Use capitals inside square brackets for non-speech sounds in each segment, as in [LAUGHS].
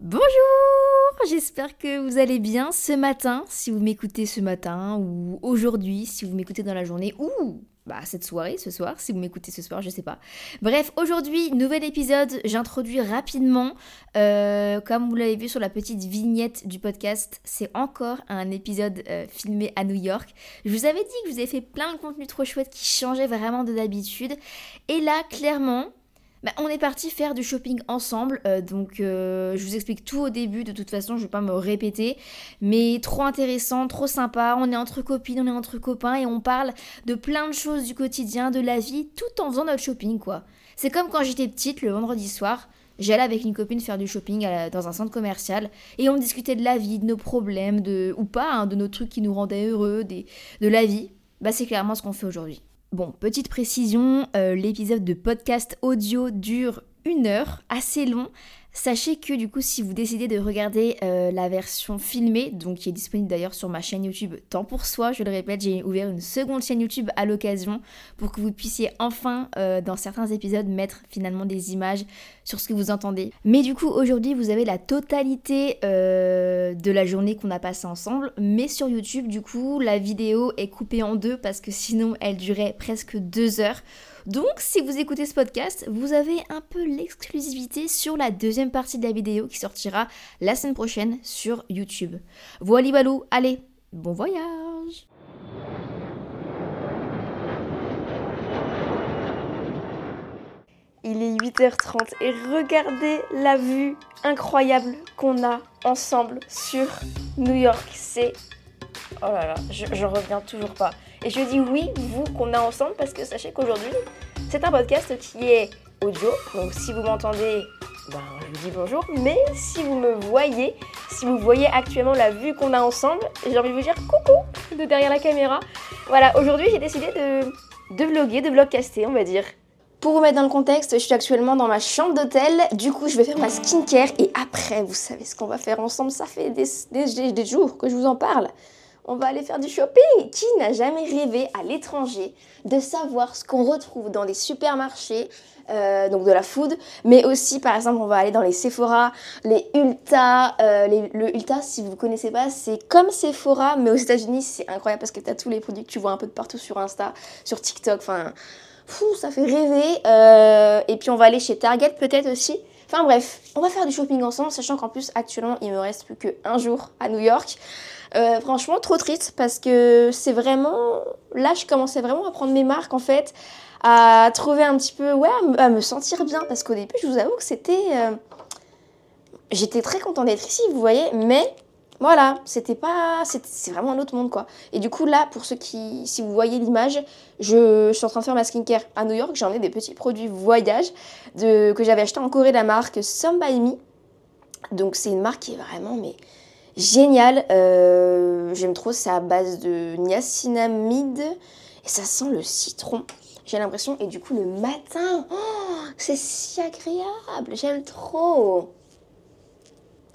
Bonjour, j'espère que vous allez bien ce matin, si vous m'écoutez ce matin, ou aujourd'hui, si vous m'écoutez dans la journée, ou bah, cette soirée, ce soir, si vous m'écoutez ce soir, je sais pas. Bref, aujourd'hui, nouvel épisode, j'introduis rapidement, euh, comme vous l'avez vu sur la petite vignette du podcast, c'est encore un épisode euh, filmé à New York. Je vous avais dit que je vous avais fait plein de contenus trop chouettes qui changeaient vraiment de d'habitude, et là, clairement, bah, on est parti faire du shopping ensemble, euh, donc euh, je vous explique tout au début, de toute façon je vais pas me répéter, mais trop intéressant, trop sympa, on est entre copines, on est entre copains et on parle de plein de choses du quotidien, de la vie, tout en faisant notre shopping quoi. C'est comme quand j'étais petite le vendredi soir, j'allais avec une copine faire du shopping dans un centre commercial et on discutait de la vie, de nos problèmes, de, ou pas, hein, de nos trucs qui nous rendaient heureux, de la vie. Bah c'est clairement ce qu'on fait aujourd'hui. Bon, petite précision, euh, l'épisode de podcast audio dure une heure, assez long. Sachez que du coup, si vous décidez de regarder euh, la version filmée, donc qui est disponible d'ailleurs sur ma chaîne YouTube Temps pour soi, je le répète, j'ai ouvert une seconde chaîne YouTube à l'occasion pour que vous puissiez enfin, euh, dans certains épisodes, mettre finalement des images sur ce que vous entendez. Mais du coup, aujourd'hui, vous avez la totalité euh, de la journée qu'on a passée ensemble, mais sur YouTube, du coup, la vidéo est coupée en deux parce que sinon, elle durait presque deux heures. Donc, si vous écoutez ce podcast, vous avez un peu l'exclusivité sur la deuxième partie de la vidéo qui sortira la semaine prochaine sur YouTube. Voilà, balou, allez, bon voyage Il est 8h30 et regardez la vue incroyable qu'on a ensemble sur New York. C'est... Oh là là, je, reviens toujours pas. Et je dis oui, vous, qu'on a ensemble, parce que sachez qu'aujourd'hui, c'est un podcast qui est audio. Donc si vous m'entendez, ben, je vous dis bonjour. Mais si vous me voyez, si vous voyez actuellement la vue qu'on a ensemble, j'ai envie de vous dire coucou de derrière la caméra. Voilà, aujourd'hui j'ai décidé de, de vloguer, de vlogcaster, on va dire. Pour vous mettre dans le contexte, je suis actuellement dans ma chambre d'hôtel. Du coup, je vais faire ma skincare et après, vous savez ce qu'on va faire ensemble. Ça fait des, des, des jours que je vous en parle on va aller faire du shopping. Qui n'a jamais rêvé à l'étranger de savoir ce qu'on retrouve dans les supermarchés, euh, donc de la food, mais aussi par exemple on va aller dans les Sephora, les Ulta. Euh, le Ulta, si vous ne connaissez pas, c'est comme Sephora, mais aux États-Unis c'est incroyable parce que tu as tous les produits que tu vois un peu de partout sur Insta, sur TikTok, enfin, ça fait rêver. Euh, et puis on va aller chez Target peut-être aussi. Enfin bref, on va faire du shopping ensemble, sachant qu'en plus actuellement il me reste plus qu'un jour à New York. Euh, franchement, trop triste parce que c'est vraiment. Là, je commençais vraiment à prendre mes marques en fait, à trouver un petit peu. Ouais, à me sentir bien parce qu'au début, je vous avoue que c'était. Euh, j'étais très contente d'être ici, vous voyez, mais voilà, c'était pas. C'est vraiment un autre monde quoi. Et du coup, là, pour ceux qui. Si vous voyez l'image, je, suis en train de faire ma skincare à New York. J'en ai des petits produits voyage de, que j'avais acheté en Corée, la marque Some By. Donc, c'est une marque qui est vraiment. mais génial. Euh, j'aime trop, c'est à base de niacinamide et ça sent le citron. J'ai l'impression, et du coup le matin, oh, c'est si agréable, j'aime trop.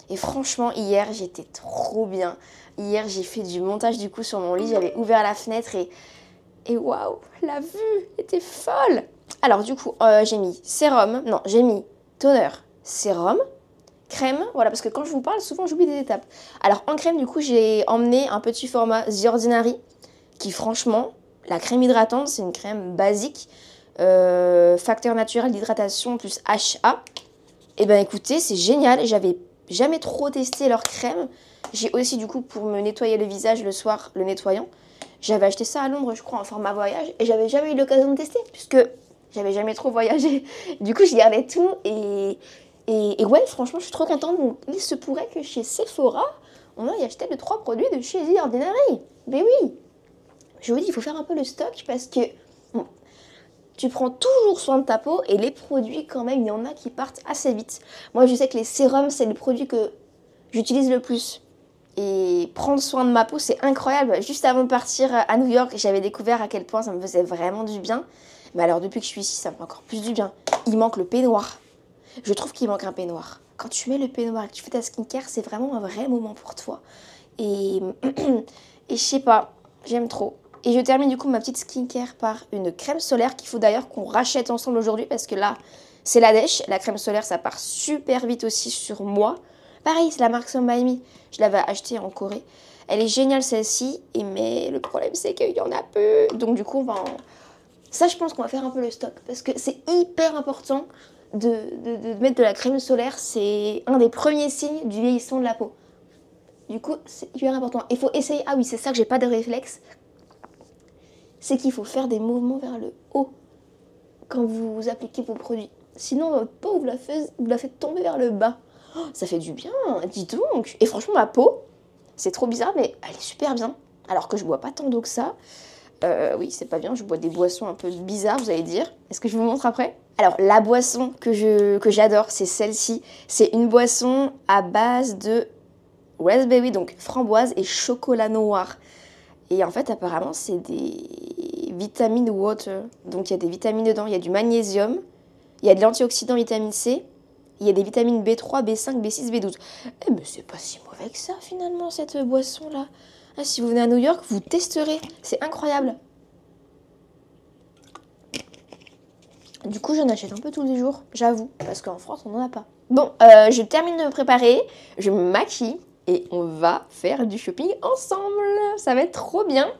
Et franchement, hier j'étais trop bien. Hier j'ai fait du montage du coup sur mon lit, j'avais ouvert la fenêtre et et waouh, la vue était folle. Alors du coup, euh, j'ai mis sérum, non, j'ai mis toner, sérum, crème, voilà, parce que quand je vous parle, souvent j'oublie des étapes. Alors en crème, du coup, j'ai emmené un petit format The Ordinary, qui franchement, la crème hydratante, c'est une crème basique, euh, facteur naturel d'hydratation plus HA. Eh ben écoutez, c'est génial. J'avais jamais trop testé leur crème. J'ai aussi du coup pour me nettoyer le visage le soir, le nettoyant. J'avais acheté ça à Londres, je crois, en format voyage, et j'avais jamais eu l'occasion de tester, puisque j'avais jamais trop voyagé. [LAUGHS] Du coup, je gardais tout, et, et, ouais, franchement, je suis trop contente. Il se pourrait que chez Sephora, on aille acheter les trois produits de chez The Ordinary. Mais oui Je vous dis, il faut faire un peu le stock, parce que tu prends toujours soin de ta peau, et les produits, quand même, il y en a qui partent assez vite. Moi, je sais que les sérums, c'est le produit que j'utilise le plus. Et prendre soin de ma peau, c'est incroyable. Juste avant de partir à New York, j'avais découvert à quel point ça me faisait vraiment du bien. Mais alors depuis que je suis ici, ça me fait encore plus du bien. Il manque le peignoir. Je trouve qu'il manque un peignoir. Quand tu mets le peignoir et que tu fais ta skincare, c'est vraiment un vrai moment pour toi. Et, [CLEARS THROAT] et je sais pas, j'aime trop. Et je termine du coup ma petite skincare par une crème solaire qu'il faut d'ailleurs qu'on rachète ensemble aujourd'hui parce que là, c'est la dèche. La crème solaire, ça part super vite aussi sur moi. Pareil, c'est la marque Sombaimi. Je l'avais achetée en Corée. Elle est géniale celle-ci, mais le problème c'est qu'il y en a peu. Donc du coup, ça je pense qu'on va faire un peu le stock parce que c'est hyper important de, mettre de la crème solaire. C'est un des premiers signes du vieillissement de la peau. Du coup, c'est hyper important. Il faut essayer. Ah oui, c'est ça que j'ai pas de réflexe. C'est qu'il faut faire des mouvements vers le haut quand vous appliquez vos produits. Sinon, votre peau, vous la, faites, vous la faites tomber vers le bas. Oh, ça fait du bien, dis donc. Et franchement, ma peau, c'est trop bizarre, mais elle est super bien. Alors que je bois pas tant d'eau que ça. Euh, oui, c'est pas bien, je bois des boissons un peu bizarres, vous allez dire. Est-ce que je vous montre après? Alors, la boisson que, que j'adore, c'est celle-ci. C'est une boisson à base de raspberry, donc framboise et chocolat noir. Et en fait, apparemment, c'est des vitamines water. Donc, il y a des vitamines dedans, il y a du magnésium, il y a de l'antioxydant vitamine C, il y a des vitamines B3, B5, B6, B12. Eh ben c'est pas si mauvais que ça finalement cette boisson là. Ah, si vous venez à New York, vous testerez. C'est incroyable. Du coup, j'en achète un peu tous les jours, j'avoue, parce qu'en France, on n'en a pas. Bon, euh, je termine de me préparer, je me maquille et on va faire du shopping ensemble. Ça va être trop bien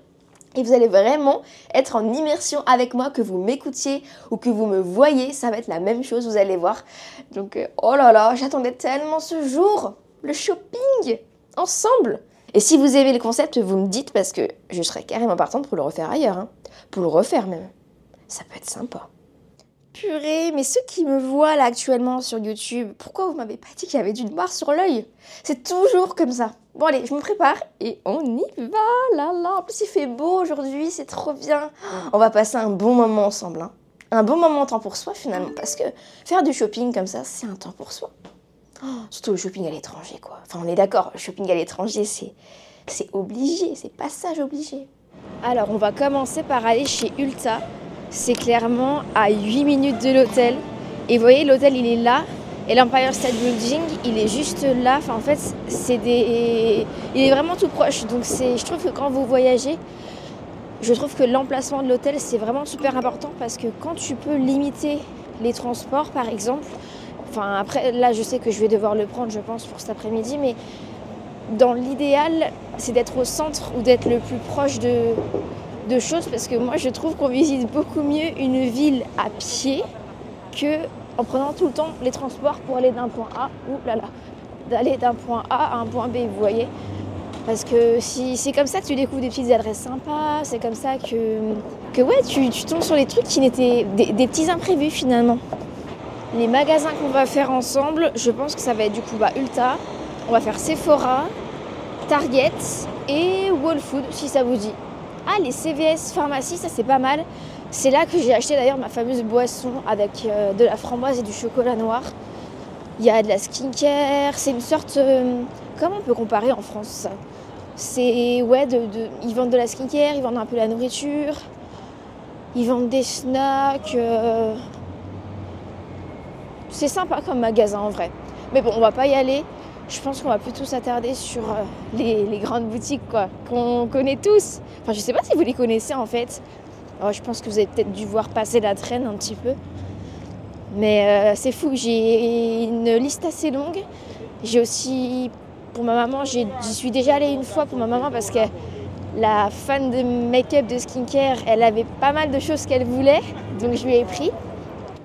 et vous allez vraiment être en immersion avec moi, que vous m'écoutiez ou que vous me voyez, ça va être la même chose, vous allez voir. Donc, euh, oh là là, j'attendais tellement ce jour, le shopping, ensemble. Et si vous aimez le concept, vous me dites parce que je serais carrément partante pour le refaire ailleurs, hein. pour le refaire même. Ça peut être sympa. Purée, mais ceux qui me voient là actuellement sur YouTube, pourquoi vous m'avez pas dit qu'il y avait du noir sur l'œil? C'est toujours comme ça. Bon allez, je me prépare et on y va là là. En plus il fait beau aujourd'hui, c'est trop bien. On va passer un bon moment ensemble. Hein. Un bon moment en temps pour soi finalement. Parce que faire du shopping comme ça, c'est un temps pour soi. Surtout le shopping à l'étranger quoi. Enfin on est d'accord, le shopping à l'étranger c'est, obligé, c'est passage obligé. Alors on va commencer par aller chez Ulta. C'est clairement à 8 minutes de l'hôtel. Et vous voyez l'hôtel il est là et l'Empire State Building, il est juste là. En fait, c'est des... il est vraiment tout proche. Donc, je trouve que quand vous voyagez, je trouve que l'emplacement de l'hôtel, c'est vraiment super important parce que quand tu peux limiter les transports, par exemple, enfin, après, là, je sais que je vais devoir le prendre, je pense, pour cet après-midi, mais dans l'idéal, c'est d'être au centre ou d'être le plus proche de, choses parce que moi, je trouve qu'on visite beaucoup mieux une ville à pied que en prenant tout le temps les transports pour aller d'un point A, ou là là, d'aller d'un point A à un point B, vous voyez. Parce que si c'est comme ça que tu découvres des petites adresses sympas, c'est comme ça que, que ouais, tu, tombes sur les trucs qui n'étaient des, petits imprévus finalement. Les magasins qu'on va faire ensemble, je pense que ça va être du coup bah, Ulta, on va faire Sephora, Target et Whole Food si ça vous dit. Ah, les CVS pharmacie, ça c'est pas mal. C'est là que j'ai acheté d'ailleurs ma fameuse boisson avec euh, de la framboise et du chocolat noir. Il y a de la skincare, c'est une sorte. Euh, comment on peut comparer en France C'est. Ouais, de, ils vendent de la skincare, ils vendent un peu la nourriture, ils vendent des snacks. Euh, c'est sympa comme magasin en vrai. Mais bon, on va pas y aller. Je pense qu'on va plutôt s'attarder sur les, les, grandes boutiques quoi, qu'on connaît tous. Enfin, je sais pas si vous les connaissez en fait. Oh, je pense que vous avez peut-être dû voir passer la traîne un petit peu. Mais euh, c'est fou, j'ai une liste assez longue. J'ai aussi, pour ma maman, j'y suis déjà allée une fois pour ma maman parce que la fan de make-up, de skincare, elle avait pas mal de choses qu'elle voulait, donc je lui ai pris.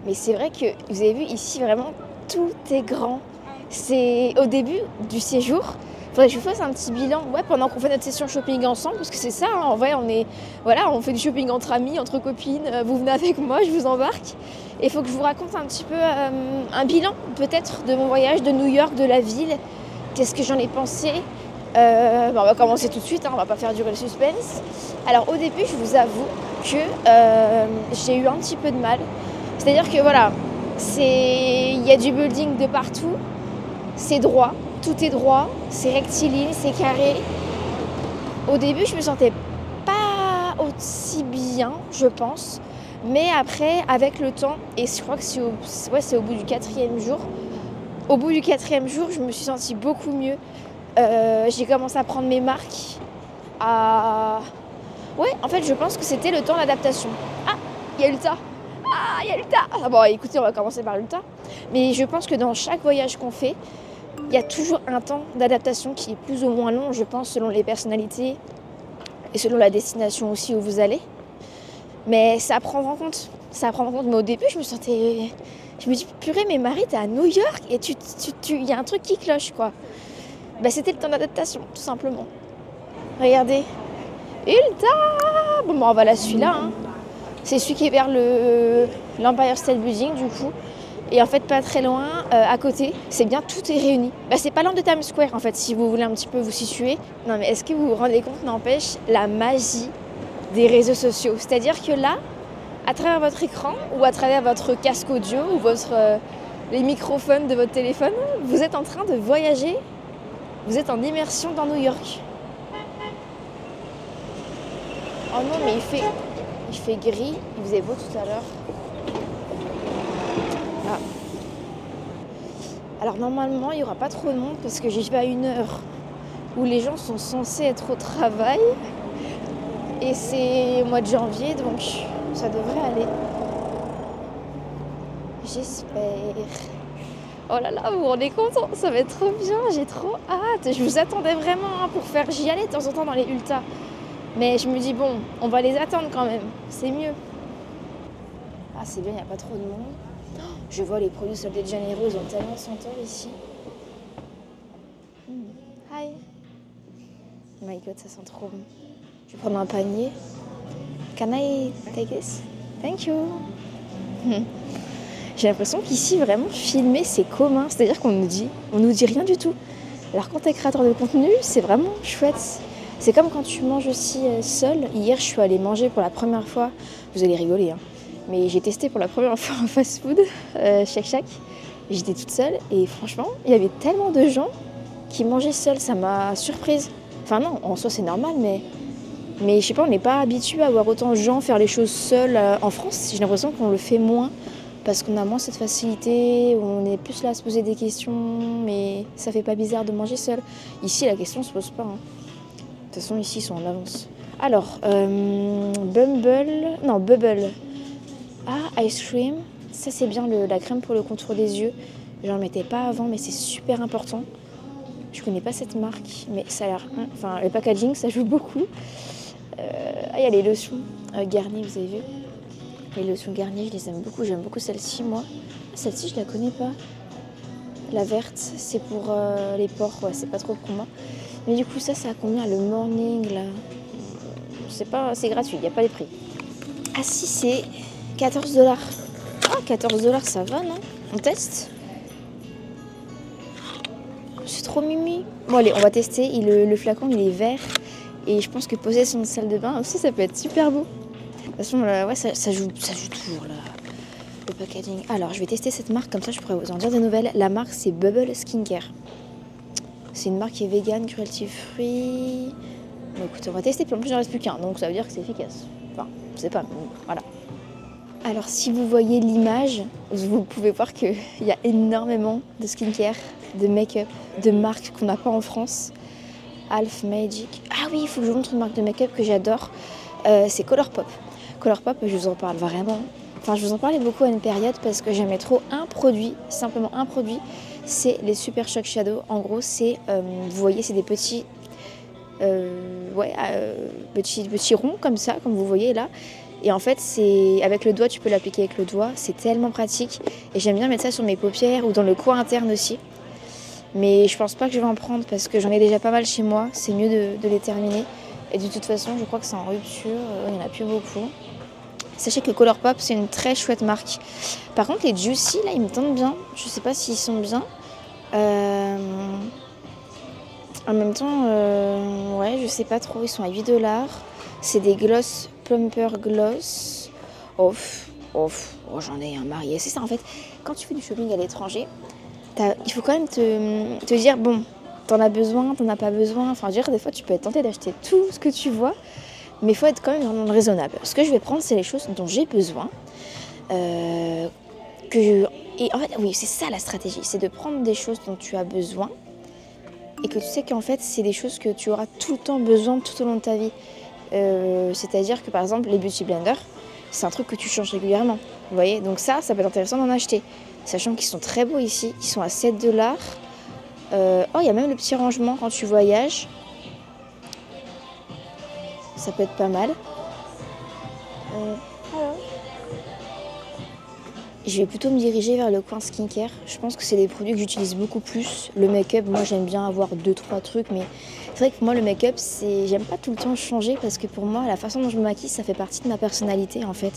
Mais c'est vrai que vous avez vu ici vraiment, tout est grand. C'est au début du séjour. Faudrait que je vous fasse un petit bilan, ouais, pendant qu'on fait notre session shopping ensemble, parce que c'est ça. hein, en vrai, on est, voilà, on fait du shopping entre amis, entre copines. euh, Vous venez avec moi, je vous embarque. Et il faut que je vous raconte un petit peu euh, un bilan, peut-être, de mon voyage de New York, de la ville. Qu'est-ce que j'en ai pensé? Euh, bah, On va commencer tout de suite, hein, on va pas faire durer le suspense. Alors au début, je vous avoue que j'ai eu un petit peu de mal. C'est-à-dire que voilà, il y a du building de partout, c'est droit, tout est droit, c'est rectiligne, c'est carré. Au début, je me sentais pas aussi bien, je pense. Mais après, avec le temps, et je crois que c'est au, bout du quatrième jour, au bout du quatrième jour, je me suis sentie beaucoup mieux. Euh, j'ai commencé à prendre mes marques, à... Ouais, en fait, je pense que c'était le temps d'adaptation. Ah, il y a l'Ulta Ah, il y a l'Ulta ah, Bon, écoutez, on va commencer par l'Ulta. Mais je pense que dans chaque voyage qu'on fait, il y a toujours un temps d'adaptation qui est plus ou moins long, je pense, selon les personnalités et selon la destination aussi où vous allez. Mais ça à prendre en compte. Ça à prendre en compte. Mais au début, je me sentais. Je me dis, purée, mais Marie, t'es à New York et tu, tu, tu- y a un truc qui cloche, quoi. Bah, c'était le temps d'adaptation, tout simplement. Regardez. Ulta Bon, bah, on va là, celui-là. hein. C'est celui qui est vers le l'Empire State Building, du coup. Et en fait, pas très loin, euh, à côté, c'est bien, tout est réuni. Bah, c'est pas loin de Times Square, en fait, si vous voulez un petit peu vous situer. Non, mais est-ce que vous vous rendez compte, n'empêche, la magie des réseaux sociaux? C'est-à-dire que là, à travers votre écran ou à travers votre casque audio ou votre, euh, les microphones de votre téléphone, vous êtes en train de voyager. Vous êtes en immersion dans New York. Oh non, mais il fait, il fait gris. Il faisait beau tout à l'heure. Ah. Alors normalement, il n'y aura pas trop de monde parce que j'y vais à une heure où les gens sont censés être au travail. Et c'est au mois de janvier, donc ça devrait aller. J'espère. Oh là là, vous vous rendez compte Ça va être trop bien, j'ai trop hâte. Je vous attendais vraiment hein, pour faire. J'y allais de temps en temps dans les Ulta. Mais je me dis, bon, on va les attendre quand même. C'est mieux. Ah, c'est bien, il n'y a pas trop de monde. Oh, Je vois les produits Sol de Janeiro, ils ont tellement de ici. Hmm. Hi. Oh my god, ça sent trop bon. Je vais prendre un panier. Can I take this? Thank you. Hmm. J'ai l'impression qu'ici, vraiment, filmer, c'est commun. C'est-à-dire qu'on nous dit, on nous dit rien du tout. Alors quand t'es créateur de contenu, c'est vraiment chouette. C'est comme quand tu manges aussi euh, seul. Hier, je suis allée manger pour la première fois. Vous allez rigoler, hein. Mais j'ai testé pour la première [LAUGHS] fois un fast-food, euh, Shake Shack. J'étais toute seule et franchement, il y avait tellement de gens qui mangeaient seuls. Ça m'a surprise. Enfin non, en soi c'est normal, mais je sais pas, on n'est pas habitué à voir autant de gens faire les choses seuls euh, en France. J'ai l'impression qu'on le fait moins parce qu'on a moins cette facilité, on est plus là à se poser des questions, mais ça fait pas bizarre de manger seul. Ici, la question se pose pas. hein. De toute façon, ici, ils sont en avance. Alors, euh, Bumble, non, Bubble. Ah, ice cream. Ça, c'est bien le- la crème pour le contour des yeux. J'en mettais pas avant, mais c'est super important. Je connais pas cette marque, mais ça a l'air. Enfin, le packaging, ça joue beaucoup. Euh, ah, il y a les lotions euh, Garnier, vous avez vu Les lotions Garnier, je les aime beaucoup. J'aime beaucoup celle-ci, moi. Celle-ci, je la connais pas. La verte, c'est pour euh, les pores, ouais, c'est pas trop pour moi. Mais du coup, ça, ça a combien le morning là C'est pas, c'est gratuit, il n'y a pas les prix. Ah si, c'est 14 dollars. Ah, 14 dollars, ça va, non? On teste? C'est trop mimi. Bon, allez, on va tester. Il- le, le flacon, il est vert. Et je pense que poser sur une salle de bain aussi, ça peut être super beau. De toute façon, là, ouais, ça, ça joue, ça joue toujours là. Le packaging. Alors, je vais tester cette marque, comme ça je pourrais vous en dire des nouvelles. La marque, c'est Bubble Skincare. C'est une marque qui est vegan, cruelty free. Bon, écoutez, on va tester, puis en plus, il n'en reste plus qu'un, donc ça veut dire que c'est efficace. Enfin, je sais pas, mais voilà. Alors, si vous voyez l'image, vous pouvez voir qu'il [LAUGHS] y a énormément de skincare, de make-up, de marques qu'on n'a pas en France. Half Magic. Ah oui, il faut que je vous montre une marque de make-up que j'adore. Euh, c'est Colourpop. Colourpop, je vous en parle vraiment. Enfin, je vous en parlais beaucoup à une période parce que j'aimais trop un produit, simplement un produit. C'est les Super Shock Shadow. En gros, c'est, euh, vous voyez, c'est des petits, euh, ouais, euh, petits, petits ronds comme ça, comme vous voyez là. Et en fait, c'est avec le doigt, tu peux l'appliquer avec le doigt. C'est tellement pratique. Et j'aime bien mettre ça sur mes paupières ou dans le coin interne aussi. Mais je pense pas que je vais en prendre parce que j'en ai déjà pas mal chez moi. C'est mieux de, les terminer. Et de toute façon, je crois que c'est en rupture. Il n'y en a plus beaucoup. Sachez que Colourpop, c'est une très chouette marque. Par contre, les Juicy, là, ils me tentent bien. Je sais pas s'ils sont bien. Euh, en même temps, euh... ouais, je sais pas trop. Ils sont à 8 dollars. C'est des gloss plumper gloss. Off, off. Oh, j'en ai un marié. C'est ça, en fait. Quand tu fais du shopping à l'étranger, il faut quand même te, te dire bon, t'en as besoin, t'en as pas besoin. Enfin, dire, des fois, tu peux être tenté d'acheter tout ce que tu vois, mais il faut être quand même vraiment raisonnable. Ce que je vais prendre, c'est les choses dont j'ai besoin. Euh, que Et en fait, oui, c'est ça la stratégie, c'est de prendre des choses dont tu as besoin et que tu sais qu'en fait, c'est des choses que tu auras tout le temps besoin tout au long de ta vie. Euh, c'est-à-dire que par exemple, les beauty blenders, c'est un truc que tu changes régulièrement. Vous voyez Donc ça, ça peut être intéressant d'en acheter. Sachant qu'ils sont très beaux ici. Ils sont à 7 dollars. Euh, oh, il y a même le petit rangement quand tu voyages. Ça peut être pas mal. Euh, je vais plutôt me diriger vers le coin skincare. Je pense que c'est des produits que j'utilise beaucoup plus. Le make-up, moi j'aime bien avoir 2-3 trucs, mais c'est vrai que moi le make-up, j'aime pas tout le temps changer parce que pour moi la façon dont je me maquille, ça fait partie de ma personnalité en fait.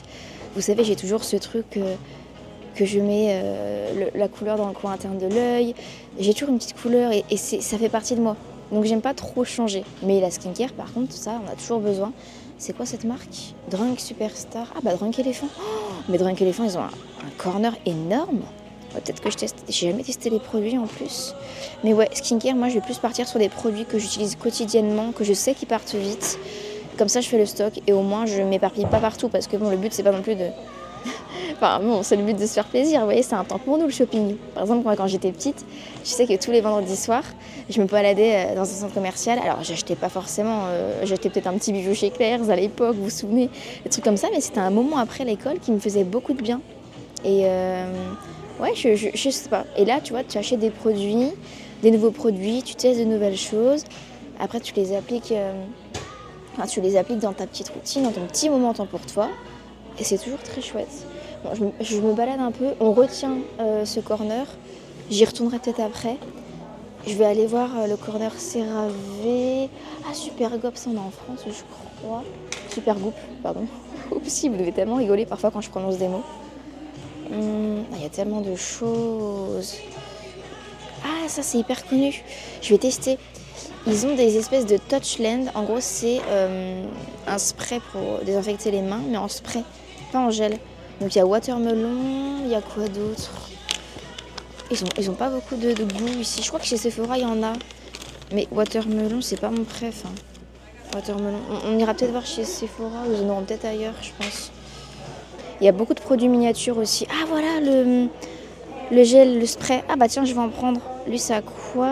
Vous savez, j'ai toujours ce truc que je mets euh, la couleur dans le coin interne de l'œil. J'ai toujours une petite couleur et, ça fait partie de moi. Donc j'aime pas trop changer. Mais la skincare, par contre, ça, on a toujours besoin. C'est quoi cette marque Drunk Superstar. Ah bah Drunk Elephant. Oh, mais Drunk Elephant, ils ont un, corner énorme. Peut-être que je teste. J'ai jamais testé les produits en plus. Mais ouais, skincare, moi je vais plus partir sur des produits que j'utilise quotidiennement, que je sais qu'ils partent vite. Comme ça, je fais le stock et au moins je m'éparpille pas partout parce que bon, le but c'est pas non plus de enfin bon, c'est le but de se faire plaisir. Vous voyez, c'est un temps pour nous le shopping. Par exemple, moi quand j'étais petite, je sais que tous les vendredis soirs, je me baladais euh, dans un centre commercial. Alors, j'achetais pas forcément, euh, j'achetais peut-être un petit bijou chez Claire's à l'époque, vous vous souvenez, des trucs comme ça, mais c'était un moment après l'école qui me faisait beaucoup de bien. Et euh, ouais, je, sais pas. Et là, tu vois, tu achètes des produits, des nouveaux produits, tu testes de nouvelles choses. Après, tu les appliques. tu les appliques dans ta petite routine, dans ton petit moment temps pour toi. Et c'est toujours très chouette. Je, me, balade un peu, on retient euh, ce corner. J'y retournerai peut-être après. Je vais aller voir euh, le corner CeraVe. Ah, Super Gop, on a en France, je crois. Super Goop, pardon. [LAUGHS] Oups, vous devez tellement rigoler parfois quand je prononce des mots. Hum, ah, il y a tellement de choses. Ah, ça c'est hyper connu. Je vais tester. Ils ont des espèces de Touchland. En gros, c'est euh, un spray pour désinfecter les mains, mais en spray, pas en gel. Donc il y a watermelon, il y a quoi d'autre? Ils ont, ils ont pas beaucoup de, goût ici. Je crois que chez Sephora, il y en a. Mais watermelon, c'est pas mon préf. Hein. Watermelon. On, ira peut-être voir chez Sephora, ou ils en auront peut-être ailleurs, je pense. Il y a beaucoup de produits miniatures aussi. Ah voilà, le, le gel, le spray. Ah bah tiens, je vais en prendre. Lui, c'est à quoi?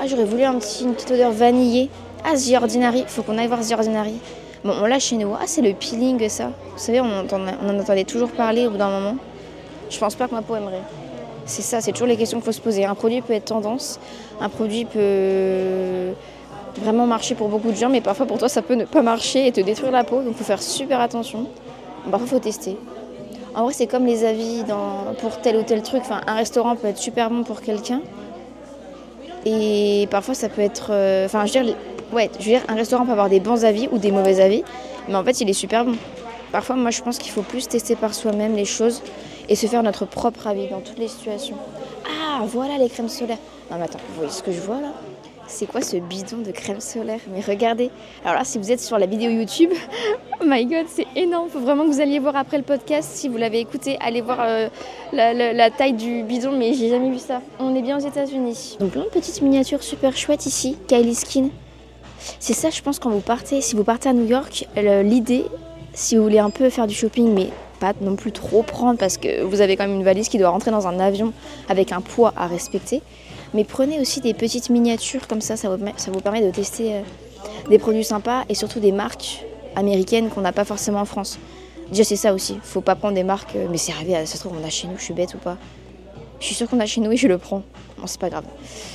Ah, j'aurais voulu un petit, une petite odeur vanillée. Ah, The Ordinary, faut qu'on aille voir The Ordinary. Bon, on l'a chez nous. Ah, c'est le peeling, ça. Vous savez, on, en entendait toujours parler au bout d'un moment. Je pense pas que ma peau aimerait. C'est ça, c'est toujours les questions qu'il faut se poser. Un produit peut être tendance, un produit peut vraiment marcher pour beaucoup de gens, mais parfois pour toi ça peut ne pas marcher et te détruire la peau, donc il faut faire super attention. Parfois il faut tester. En vrai c'est comme les avis pour tel ou tel truc, un restaurant peut être super bon pour quelqu'un, et parfois, ça peut être. Euh, je veux dire, ouais, je veux dire, un restaurant peut avoir des bons avis ou des mauvais avis, mais en fait, il est super bon. Parfois, moi, je pense qu'il faut plus tester par soi-même les choses et se faire notre propre avis dans toutes les situations. Ah, voilà les crèmes solaires. Non, mais attends, vous voyez ce que je vois là? C'est quoi ce bidon de crème solaire? Mais regardez. Alors là, si vous êtes sur la vidéo YouTube, [LAUGHS] oh my god, c'est énorme. Faut vraiment que vous alliez voir après le podcast. Si vous l'avez écouté, allez voir euh, la, taille du bidon, mais j'ai jamais vu ça. On est bien aux États-Unis. Donc plein de petites miniatures super chouettes ici. Kylie Skin. C'est ça, je pense, quand vous partez. Si vous partez à New York, l'idée, si vous voulez un peu faire du shopping, mais pas non plus trop prendre parce que vous avez quand même une valise qui doit rentrer dans un avion avec un poids à respecter. Mais prenez aussi des petites miniatures comme ça, ça vous, permet de tester euh, des produits sympas et surtout des marques américaines qu'on n'a pas forcément en France. Déjà c'est ça aussi, faut pas prendre des marques, euh, mais c'est arrivé, ça se trouve on a chez nous, je suis bête ou pas. Je suis sûre qu'on a chez nous et je le prends. Bon c'est pas grave.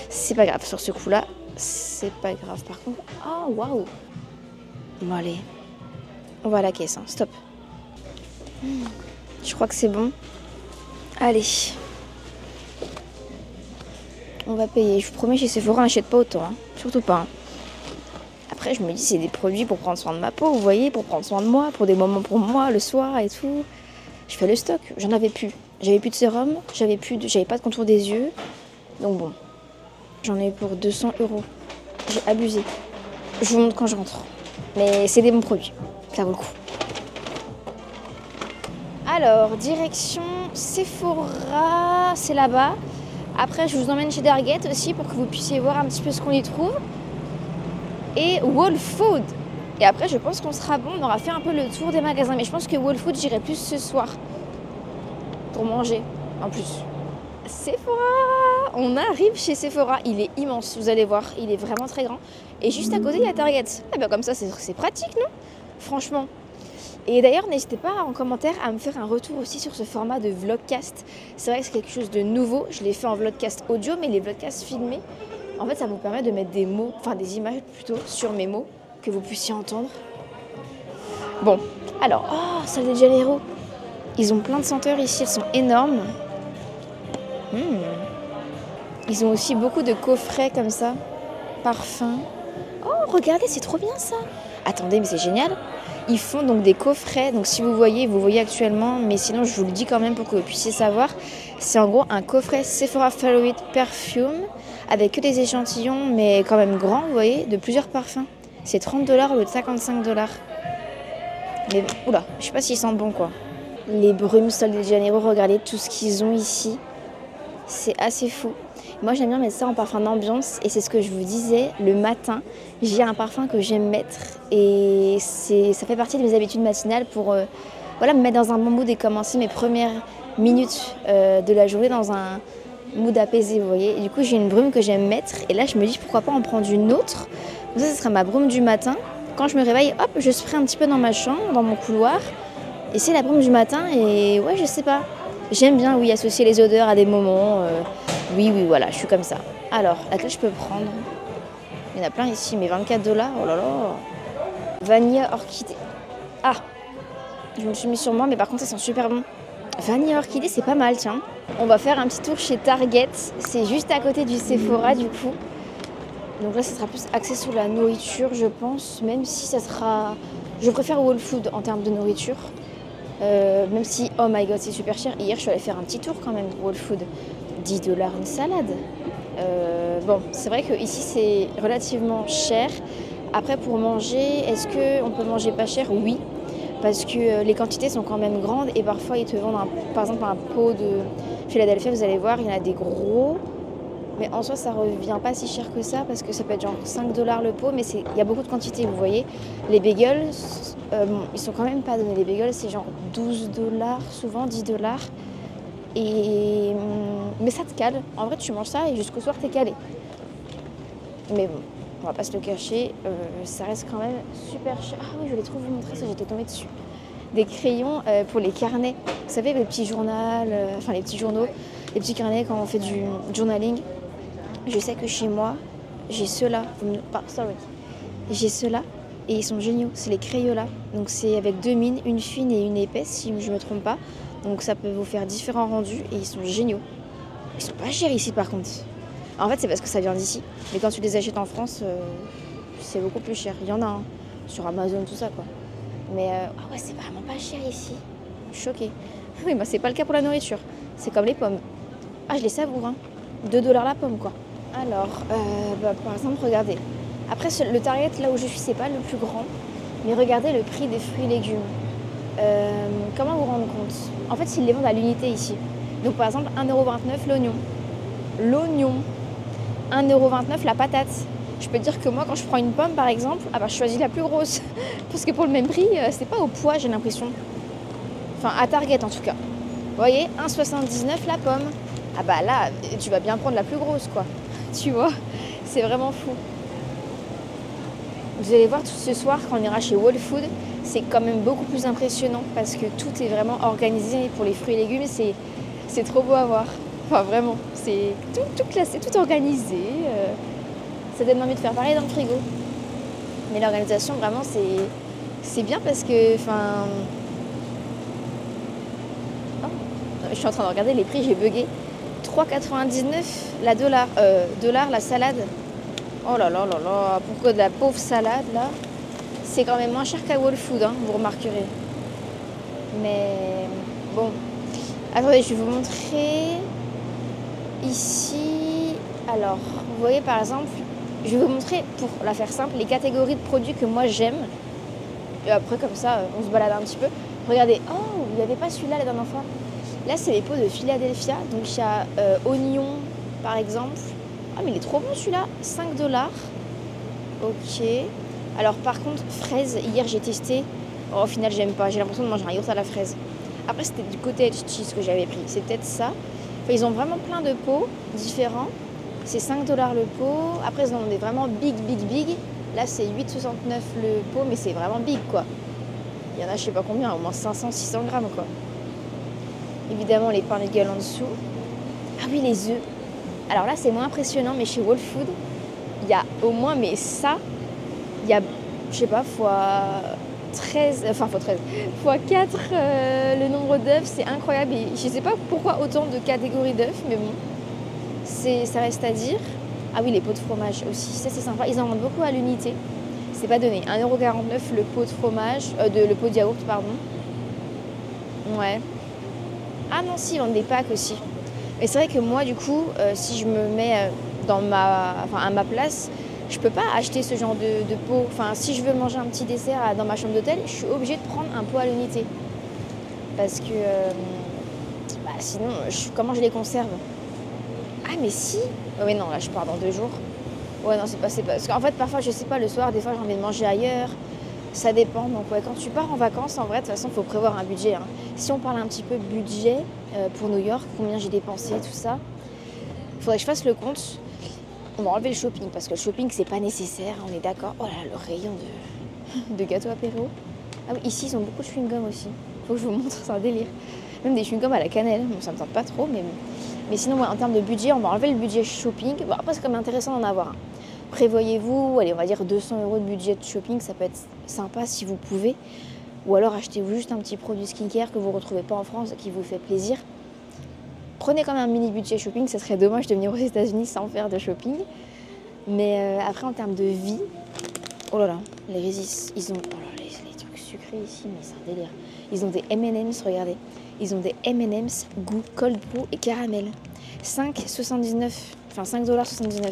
C'est pas grave, sur ce coup là, c'est pas grave. Par contre, ah waouh Bon allez. On va à la caisse, hein. stop. Je crois que c'est bon. Allez. On va payer. Je vous promets, chez Sephora, on n'achète pas autant. hein. Surtout pas. hein. Après, je me dis, c'est des produits pour prendre soin de ma peau, vous voyez, pour prendre soin de moi, pour des moments pour moi, le soir et tout. Je fais le stock. J'en avais plus. J'avais plus de sérum, j'avais j'avais pas de contour des yeux. Donc bon, j'en ai pour 200 euros. J'ai abusé. Je vous montre quand je rentre. Mais c'est des bons produits. Ça vaut le coup. Alors, direction Sephora, c'est là-bas. Après, je vous emmène chez Target aussi pour que vous puissiez voir un petit peu ce qu'on y trouve. Et Whole Food. Et après, je pense qu'on sera bon. On aura fait un peu le tour des magasins. Mais je pense que Whole Food, j'irai plus ce soir. Pour manger, en plus. Sephora On arrive chez Sephora. Il est immense, vous allez voir. Il est vraiment très grand. Et juste à côté, il y a Target. Eh ben, comme ça, c'est pratique, non? Franchement. Et d'ailleurs, n'hésitez pas en commentaire à me faire un retour aussi sur ce format de vlogcast. C'est vrai que c'est quelque chose de nouveau. Je l'ai fait en vlogcast audio, mais les vlogcasts filmés, en fait, ça vous permet de mettre des mots, enfin des images plutôt, sur mes mots, que vous puissiez entendre. Bon, alors, oh, salle de Janeiro. Ils ont plein de senteurs ici, elles sont énormes. Hmm. Ils ont aussi beaucoup de coffrets comme ça, parfums. Oh, regardez, c'est trop bien ça. Attendez, mais c'est génial. Ils font donc des coffrets. Donc si vous voyez, vous voyez actuellement, mais sinon je vous le dis quand même pour que vous puissiez savoir. C'est en gros un coffret Sephora Follow Perfume avec que des échantillons, mais quand même grands, vous voyez, de plusieurs parfums. C'est 30 dollars au lieu de 55 dollars. Mais oula, je sais pas s'ils sentent bon quoi. Les brumes Sol de Janeiro, regardez tout ce qu'ils ont ici. C'est assez fou. Moi j'aime bien mettre ça en parfum d'ambiance et c'est ce que je vous disais le matin. J'ai un parfum que j'aime mettre et ça fait partie de mes habitudes matinales pour euh, voilà, me mettre dans un bon mood et commencer mes premières minutes euh, de la journée dans un mood apaisé, vous voyez. Et du coup j'ai une brume que j'aime mettre et là je me dis pourquoi pas en prendre une autre? Ça ce sera ma brume du matin. Quand je me réveille, hop, je spray un petit peu dans ma chambre, dans mon couloir. Et c'est la brume du matin et ouais je sais pas. J'aime bien oui associer les odeurs à des moments. euh, oui, oui, voilà, je suis comme ça. Alors, laquelle je peux prendre Il y en a plein ici, mais 24 dollars, oh là là. Vanilla orchidée. Ah Je me suis mis sur moi, mais par contre, ça sent super bon. Vanilla orchidée, c'est pas mal, tiens. On va faire un petit tour chez Target. C'est juste à côté du Sephora, du coup. Donc là, ça sera plus axé sur la nourriture, je pense, même si ça sera. Je préfère Whole Food en termes de nourriture. Euh, même si, oh my god, c'est super cher. Hier, je suis allée faire un petit tour quand même, Whole Food. 10 dollars une salade. Euh, bon, c'est vrai que ici c'est relativement cher. Après, pour manger, est-ce qu'on peut manger pas cher? Oui, parce que euh, les quantités sont quand même grandes et parfois ils te vendent, un- par exemple, un pot de Philadelphie, vous allez voir, il y en a des gros. Mais en soi, ça revient pas si cher que ça parce que ça peut être genre 5 dollars le pot, mais il y a beaucoup de quantité, vous voyez. Les bagels, euh, bon, ils sont quand même pas donnés. Les bagels, c'est genre 12 dollars, souvent 10 dollars. Hum, mais ça te cale. En vrai, tu manges ça et jusqu'au soir, t'es calé. Mais bon, on va pas se le cacher, euh, ça reste quand même super cher. Ah oui, je voulais trop vous montrer ça, j'étais tombée dessus. Des crayons euh, pour les carnets. Vous savez, les petits journaux, euh, enfin les petits journaux, les petits carnets quand on fait du journaling. Je sais que chez moi, j'ai ceux-là. Sorry. J'ai ceux-là et ils sont géniaux. C'est les Crayola. Donc c'est avec deux mines, une fine et une épaisse, si je me trompe pas. Donc ça peut vous faire différents rendus et ils sont géniaux. Ils sont pas chers ici par contre. En fait, c'est parce que ça vient d'ici. Mais quand tu les achètes en France, euh, c'est beaucoup plus cher. Il y en a un sur Amazon, tout ça quoi. Mais euh, ah ouais, c'est vraiment pas cher ici. Choquée. Oui, bah c'est pas le cas pour la nourriture. C'est comme les pommes. Ah, je les savoure, hein. 2 dollars la pomme quoi. Alors, euh, bah, par exemple, regardez. Après, le Target, là où je suis, c'est pas le plus grand. Mais regardez le prix des fruits et légumes. Euh, comment vous rendre compte? En fait, ils les vendent à l'unité ici. Donc, par exemple, 1,29€ l'oignon. L'oignon. 1,29€ la patate. Je peux dire que moi, quand je prends une pomme, par exemple, ah bah, je choisis la plus grosse. [LAUGHS] Parce que pour le même prix, euh, c'est pas au poids, j'ai l'impression. Enfin, à Target en tout cas. Vous voyez, 1,79€ la pomme. Ah bah là, tu vas bien prendre la plus grosse, quoi. [LAUGHS] Tu vois C'est vraiment fou. Vous allez voir ce soir quand on ira chez Whole Food, c'est quand même beaucoup plus impressionnant parce que tout est vraiment organisé pour les fruits et légumes. C'est, c'est trop beau à voir. Enfin vraiment, c'est tout, classé, tout organisé. euh, ça donne envie de faire pareil dans le frigo. Mais l'organisation vraiment c'est, c'est bien parce que, enfin... Oh, je suis en train de regarder les prix, j'ai bugué. 3,99 la dollar, euh, dollar la salade. Oh là là là là, pourquoi de la pauvre salade là? C'est quand même moins cher qu'à Whole Food, hein, vous remarquerez. Mais bon, attendez, je vais vous montrer ici. Alors, vous voyez par exemple, je vais vous montrer, pour la faire simple, les catégories de produits que moi j'aime. Et après, comme ça, on se balade un petit peu. Regardez, oh, il n'y avait pas celui-là la dernière fois. Là, c'est les pots de Philadelphia. Donc, il y a euh, oignon, par exemple. Ah, mais il est trop bon celui-là. 5 dollars. Ok. Alors, par contre, fraise, hier j'ai testé. Oh, au final, j'aime pas. J'ai l'impression de manger un yaourt à la fraise. Après, c'était du côté cheese que j'avais pris. C'est peut-être ça. Ils ont vraiment plein de pots différents. C'est 5 dollars le pot. Après, ils ont des vraiment big, big, big. Là, c'est 8,69 le pot, mais c'est vraiment big, quoi. Il y en a, je sais pas combien, au moins 500, 600 grammes, quoi. Évidemment, les pains légales en dessous. Ah oui, les œufs. Alors là, c'est moins impressionnant, mais chez Whole Food, il y a au moins, mais ça, il y a, je sais pas, fois 13, enfin fois 13, fois 4 euh, le nombre d'œufs, c'est incroyable. Et je sais pas pourquoi autant de catégories d'œufs, mais bon, ça reste à dire. Ah oui, les pots de fromage aussi, ça c'est sympa. Ils en vendent beaucoup à l'unité. C'est pas donné. 1,49€ le pot de fromage, euh, de, le pot de yaourt, pardon. Ouais. Ah non, si, ils vendent des packs aussi. Mais c'est vrai que moi, du coup, euh, si je me mets euh, dans ma, enfin, à ma place, je peux pas acheter ce genre de, pot. Enfin, si je veux manger un petit dessert dans ma chambre d'hôtel, je suis obligée de prendre un pot à l'unité. Parce que bah, sinon, comment je les conserve? Ah, mais si Oui, non, là, je pars dans deux jours. Ouais, non, c'est pas, pas. Parce qu'en fait, parfois, je sais pas, le soir, des fois, j'ai envie de manger ailleurs. Ça dépend. Donc, ouais, quand tu pars en vacances, en vrai, de toute façon, il faut prévoir un budget. Hein. Si on parle un petit peu budget euh, pour New York, combien j'ai dépensé, tout ça, il faudrait que je fasse le compte. On va enlever le shopping parce que le shopping, c'est pas nécessaire, on est d'accord. Oh là, le rayon de, [LAUGHS] de gâteaux apéro. Ah oui, ici, ils ont beaucoup de chewing-gum aussi. Faut que je vous montre, c'est un délire. Même des chewing-gum à la cannelle. Bon, ça me tente pas trop, mais, mais sinon, en termes de budget, on va enlever le budget shopping. Bon, après, c'est quand même intéressant d'en avoir un. Prévoyez-vous, allez, on va dire 200 euros de budget de shopping, ça peut être sympa si vous pouvez. Ou alors achetez-vous juste un petit produit skincare que vous ne retrouvez pas en France, qui vous fait plaisir. Prenez quand même un mini budget shopping, ce serait dommage de venir aux États-Unis sans faire de shopping. Mais euh, après, en termes de vie, oh là là, les résistes, ils ont. Oh là, les, les trucs sucrés ici, mais c'est un délire. Ils ont des MM's, regardez. Ils ont des MM's goût cold brew et caramel. 5,79. Enfin, 5,79$. Mais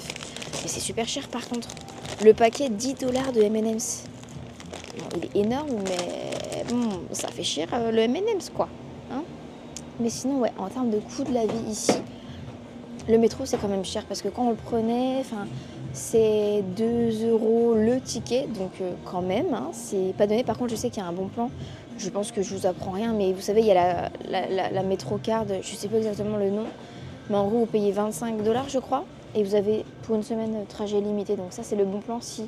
c'est super cher par contre. Le paquet 10 dollars de MM's. Il est énorme, mais bon, ça fait cher euh, le MM's quoi. Mais sinon, ouais, en termes de coût de la vie ici, le métro c'est quand même cher parce que quand on le prenait, enfin, c'est 2 euros le ticket, donc euh, quand même, hein, c'est pas donné. Par contre, je sais qu'il y a un bon plan. Je pense que je vous apprends rien, mais vous savez, il y a la, la, la, la Metrocard, je sais pas exactement le nom, mais en gros, vous payez 25 dollars, je crois, et vous avez pour une semaine trajet limité. Donc ça, c'est le bon plan si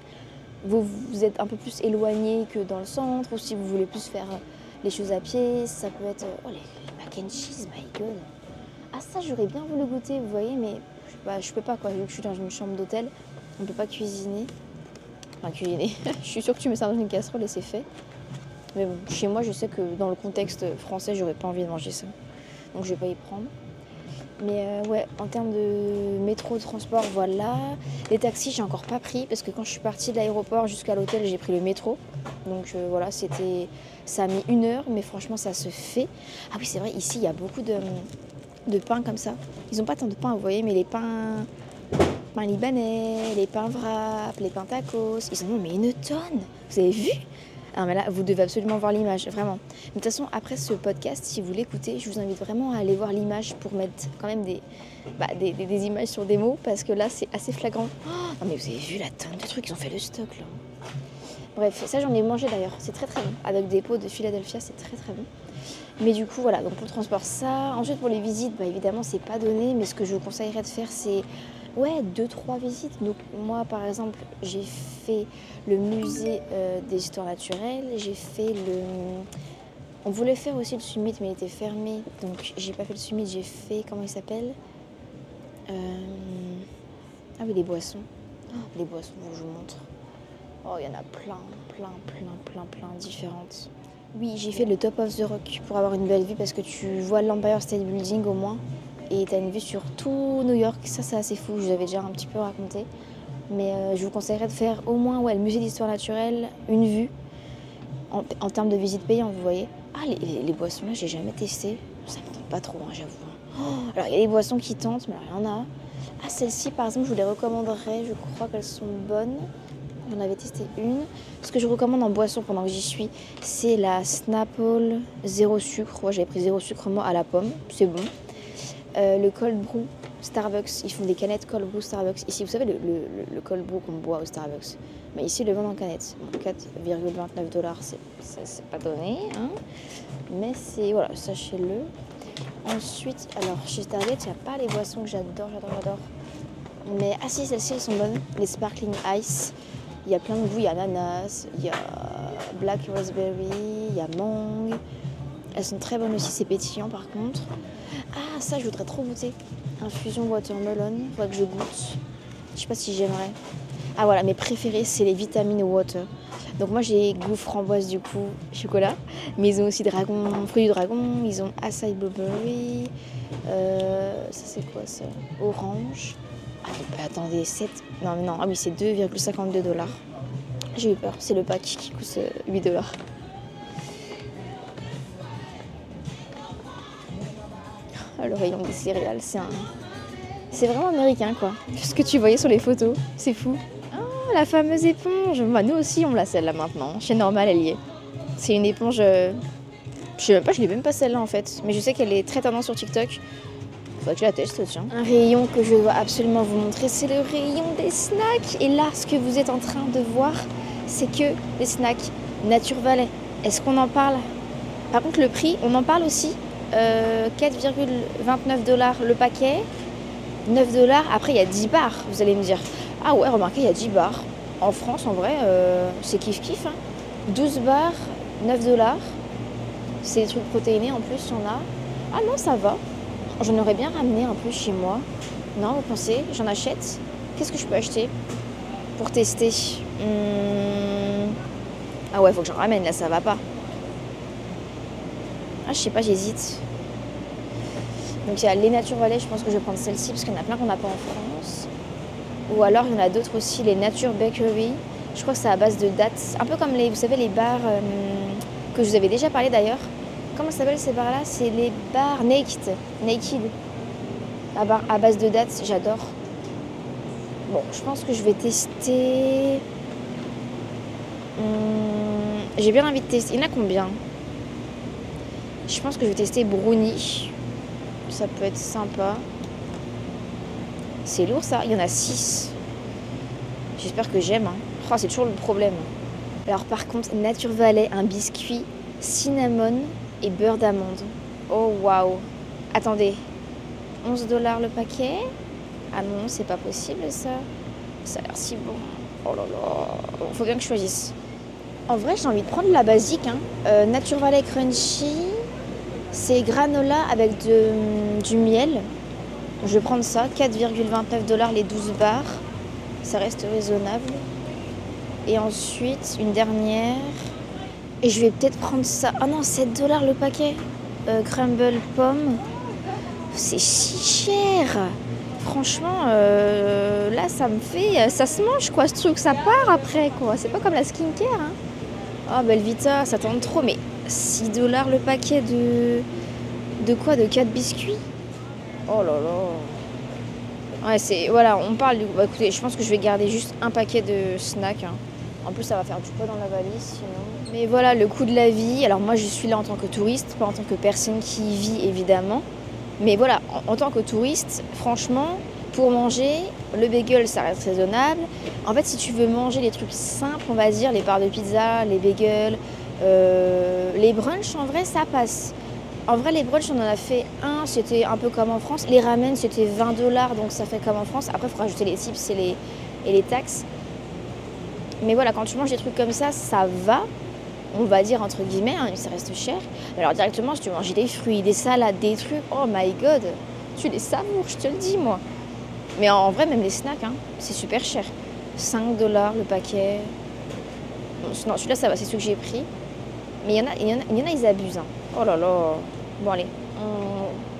vous, vous êtes un peu plus éloigné que dans le centre, ou si vous voulez plus faire les choses à pied. Ça peut être oh, cheese, my god. Ah ça, j'aurais bien voulu goûter, vous voyez, mais bah, je peux pas quoi. Vu que je suis dans une chambre d'hôtel, on peut pas cuisiner. Enfin, cuisiner. [LAUGHS] je suis sûre que tu mets ça dans une casserole et c'est fait. Mais chez moi, je sais que dans le contexte français, j'aurais pas envie de manger ça. Donc je vais pas y prendre. Mais euh, ouais, en termes de métro, de transport, voilà. Les taxis, j'ai encore pas pris parce que quand je suis partie de l'aéroport jusqu'à l'hôtel, j'ai pris le métro. Donc euh, voilà, c'était, ça a mis une heure, mais franchement, ça se fait. Ah oui, c'est vrai, ici, il y a beaucoup de, de pains comme ça. Ils ont pas tant de pains, vous voyez, mais les pains, pains libanais, les pains wrap, les pains tacos, ils en ont mais une tonne. Vous avez vu? Ah, mais là, vous devez absolument voir l'image, vraiment. De toute façon, après ce podcast, si vous l'écoutez, je vous invite vraiment à aller voir l'image pour mettre quand même des, bah, des, images sur des mots, parce que là, c'est assez flagrant. Oh, non, mais vous avez vu la tonne de trucs, ils ont fait le stock, là. Bref, ça, j'en ai mangé d'ailleurs. C'est très très bon. Avec des pots de Philadelphia, c'est très très bon. Mais du coup, voilà, donc pour le transport, ça. Ensuite, pour les visites, bah, évidemment, c'est pas donné, mais ce que je vous conseillerais de faire, c'est ouais, deux, trois visites. Donc moi, par exemple, j'ai fait le musée euh, des histoires naturelles, j'ai fait le... On voulait faire aussi le summit, mais il était fermé, donc j'ai pas fait le summit, j'ai fait, comment il s'appelle? Euh... Ah oui, les boissons. Oh, les boissons, je vous montre. Oh, il y en a plein, plein, plein, plein, plein différentes. Oui, j'ai fait le top of the rock pour avoir une belle vue parce que tu vois l'Empire State Building au moins et tu as une vue sur tout New York. Ça, c'est assez fou, je vous avais déjà un petit peu raconté. Mais euh, je vous conseillerais de faire au moins ouais, le musée d'histoire naturelle, une vue en, termes de visite payante, vous voyez. Ah, les, boissons là, j'ai jamais testé. Ça me tente pas trop, hein, j'avoue. Oh, alors, il y a des boissons qui tentent, mais alors, il y en a. Ah, celle-ci, par exemple, je vous les recommanderais. Je crois qu'elles sont bonnes. J'en avais testé une. Ce que je recommande en boisson pendant que j'y suis, c'est la Snapple zéro sucre. J'avais pris zéro sucre moi à la pomme. C'est bon. Euh, le cold brew Starbucks. Ils font des canettes cold brew Starbucks. Ici, vous savez, le, cold brew qu'on boit au Starbucks. Mais ici, ils le vendent en canette. Bon, 4,29 dollars, c'est pas donné. hein. Mais c'est, voilà, sachez-le. Ensuite, alors chez Target, il n'y a pas les boissons que j'adore, j'adore, j'adore. Mais, ah si, celles-ci, elles sont bonnes. Les sparkling ice. Il y a plein de goûts. Il y a ananas, il y a black raspberry, il y a mangue. Elles sont très bonnes aussi, c'est pétillant par contre. Ah, ça, je voudrais trop goûter. Infusion watermelon. Faudrait que je goûte. Je sais pas si j'aimerais. Ah voilà, mes préférés, c'est les vitamines water. Donc moi j'ai goût framboise du coup, chocolat. Mais ils ont aussi dragon, fruits du dragon, ils ont acai blueberry. Euh, ça c'est quoi ça? Orange. Ah bah, attendez, 7. Non, non, ah oui, c'est 2,52 dollars. J'ai eu peur, c'est le pack qui coûte euh, 8 dollars. Le rayon des céréales, c'est un. C'est vraiment américain quoi. Ce que tu voyais sur les photos, c'est fou. Ah, la fameuse éponge. Bah, nous aussi, on l'a celle-là maintenant. Chez Normal, elle y est. C'est une éponge. euh, Je sais même pas, je l'ai même pas celle-là en fait. Mais je sais qu'elle est très tendance sur TikTok. Faudrait que je la teste, tiens. Un rayon que je dois absolument vous montrer, c'est le rayon des snacks. Et là, ce que vous êtes en train de voir, c'est que les snacks Nature Valley. Est-ce qu'on en parle? Par contre, le prix, on en parle aussi? Euh, 4,29 dollars le paquet. 9 dollars. Après, il y a 10 bars, vous allez me dire. Ah ouais, remarquez, il y a 10 bars. En France, en vrai, euh, c'est kiff-kiff. hein. 12 bars, 9 dollars. C'est des trucs protéinés en plus, en a. Ah non, ça va. J'en aurais bien ramené un peu chez moi. Non, vous pensez? J'en achète Qu'est-ce que je peux acheter pour tester? Hmm. Ah ouais, faut que j'en ramène, là, ça va pas. Ah, je sais pas, j'hésite. Donc il y a les Nature Valley, je pense que je vais prendre celle-ci parce qu'il y en a plein qu'on n'a pas en France. Ou alors il y en a d'autres aussi, les Nature Bakery. Je crois que c'est à base de dates. Un peu comme les, vous savez, les bars euh, que je vous avais déjà parlé d'ailleurs. Comment ça s'appelle ces bars-là? C'est les bars Naked. Naked. À, bar- à base de dates, j'adore. Bon, je pense que je vais tester. Hum, J'ai bien envie de tester. Il y en a combien? Je pense que je vais tester Brownie. Ça peut être sympa. C'est lourd ça. Il y en a 6. J'espère que j'aime. hein. Oh, c'est toujours le problème. Alors par contre, Nature Valley, un biscuit cinnamon et beurre d'amande. Oh waouh. Attendez. 11 dollars le paquet? Ah non, c'est pas possible ça. Ça a l'air si bon. Oh là là. Faut bien que je choisisse. En vrai, j'ai envie de prendre la basique. Hein. Euh, Nature Valley Crunchy. C'est granola avec du miel. Je vais prendre ça. 4,29 dollars les 12 bars. Ça reste raisonnable. Et ensuite, une dernière. Et je vais peut-être prendre ça. Ah non, 7 dollars le paquet. Euh, crumble pomme. C'est si cher. Franchement, euh, là, ça me fait. Ça se mange, quoi, ce truc. Ça part après, quoi. C'est pas comme la skincare, hein. Ah, Belvita, ça tente trop. Mais 6 dollars le paquet de. De quoi De 4 biscuits? Oh là là. Ouais, c'est. Voilà, on parle du. Bah, écoutez, je pense que je vais garder juste un paquet de snacks. hein. En plus, ça va faire du poids dans la valise sinon. Mais voilà, le coût de la vie. Alors, moi, je suis là en tant que touriste, pas en tant que personne qui vit, évidemment. Mais voilà, en, en tant que touriste, franchement, pour manger, le bagel, ça reste raisonnable. En fait, si tu veux manger les trucs simples, on va dire, les parts de pizza, les bagels, euh, les brunchs, en vrai, ça passe. En vrai, les brunchs, on en a fait un, c'était un peu comme en France. Les ramen, c'était 20 dollars, donc ça fait comme en France. Après, il faut rajouter les tips et les, taxes. Mais voilà, quand tu manges des trucs comme ça, ça va. On va dire entre guillemets, hein, ça reste cher. Alors directement, si tu manges des fruits, des salades, des trucs, oh my god, tu les savoures, je te le dis moi. Mais en vrai, même les snacks, hein, c'est super cher. 5 dollars le paquet. non, celui-là, ça va, c'est ce que j'ai pris. Mais il y, en a, ils abusent. hein. Oh là là. Bon, allez.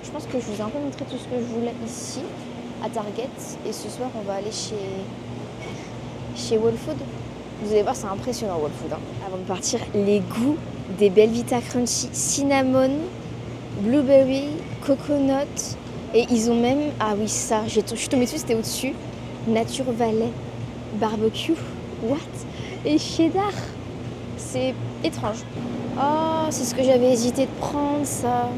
Je pense que je vous ai un peu montré tout ce que je voulais ici, à Target. Et ce soir, on va aller chez, chez Food. Vous allez voir, c'est impressionnant, Whole Food. hein. Avant de partir, les goûts des Belvita Crunchy cinnamon, blueberry, coconut. Et ils ont même, ah oui, ça, je suis tombée dessus, c'était au-dessus. Nature Valley, barbecue, what? Et cheddar. C'est étrange. Oh, c'est ce que j'avais hésité de prendre, ça.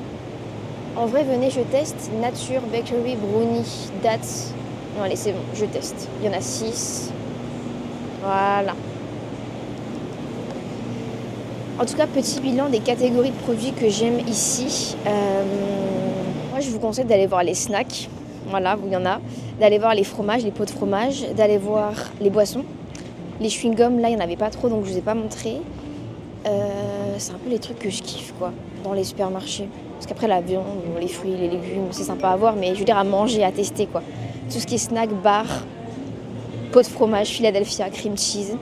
En vrai, venez, je teste. Nature Bakery Brownie Dates. Non, allez, c'est bon, je teste. Il y en a 6. Voilà. En tout cas, petit bilan des catégories de produits que j'aime ici. Euh, moi, je vous conseille d'aller voir les snacks. Voilà, il y en a. D'aller voir les fromages, les pots de fromage. D'aller voir les boissons. Les chewing-gums, là, il n'y en avait pas trop, donc je ne vous ai pas montré. Euh, c'est un peu les trucs que je kiffe, quoi, dans les supermarchés. Parce qu'après, la viande, les fruits, les légumes, c'est sympa à voir, mais je veux dire à manger, à tester, quoi. Tout ce qui est snack, bar, pot de fromage, Philadelphia, cream cheese.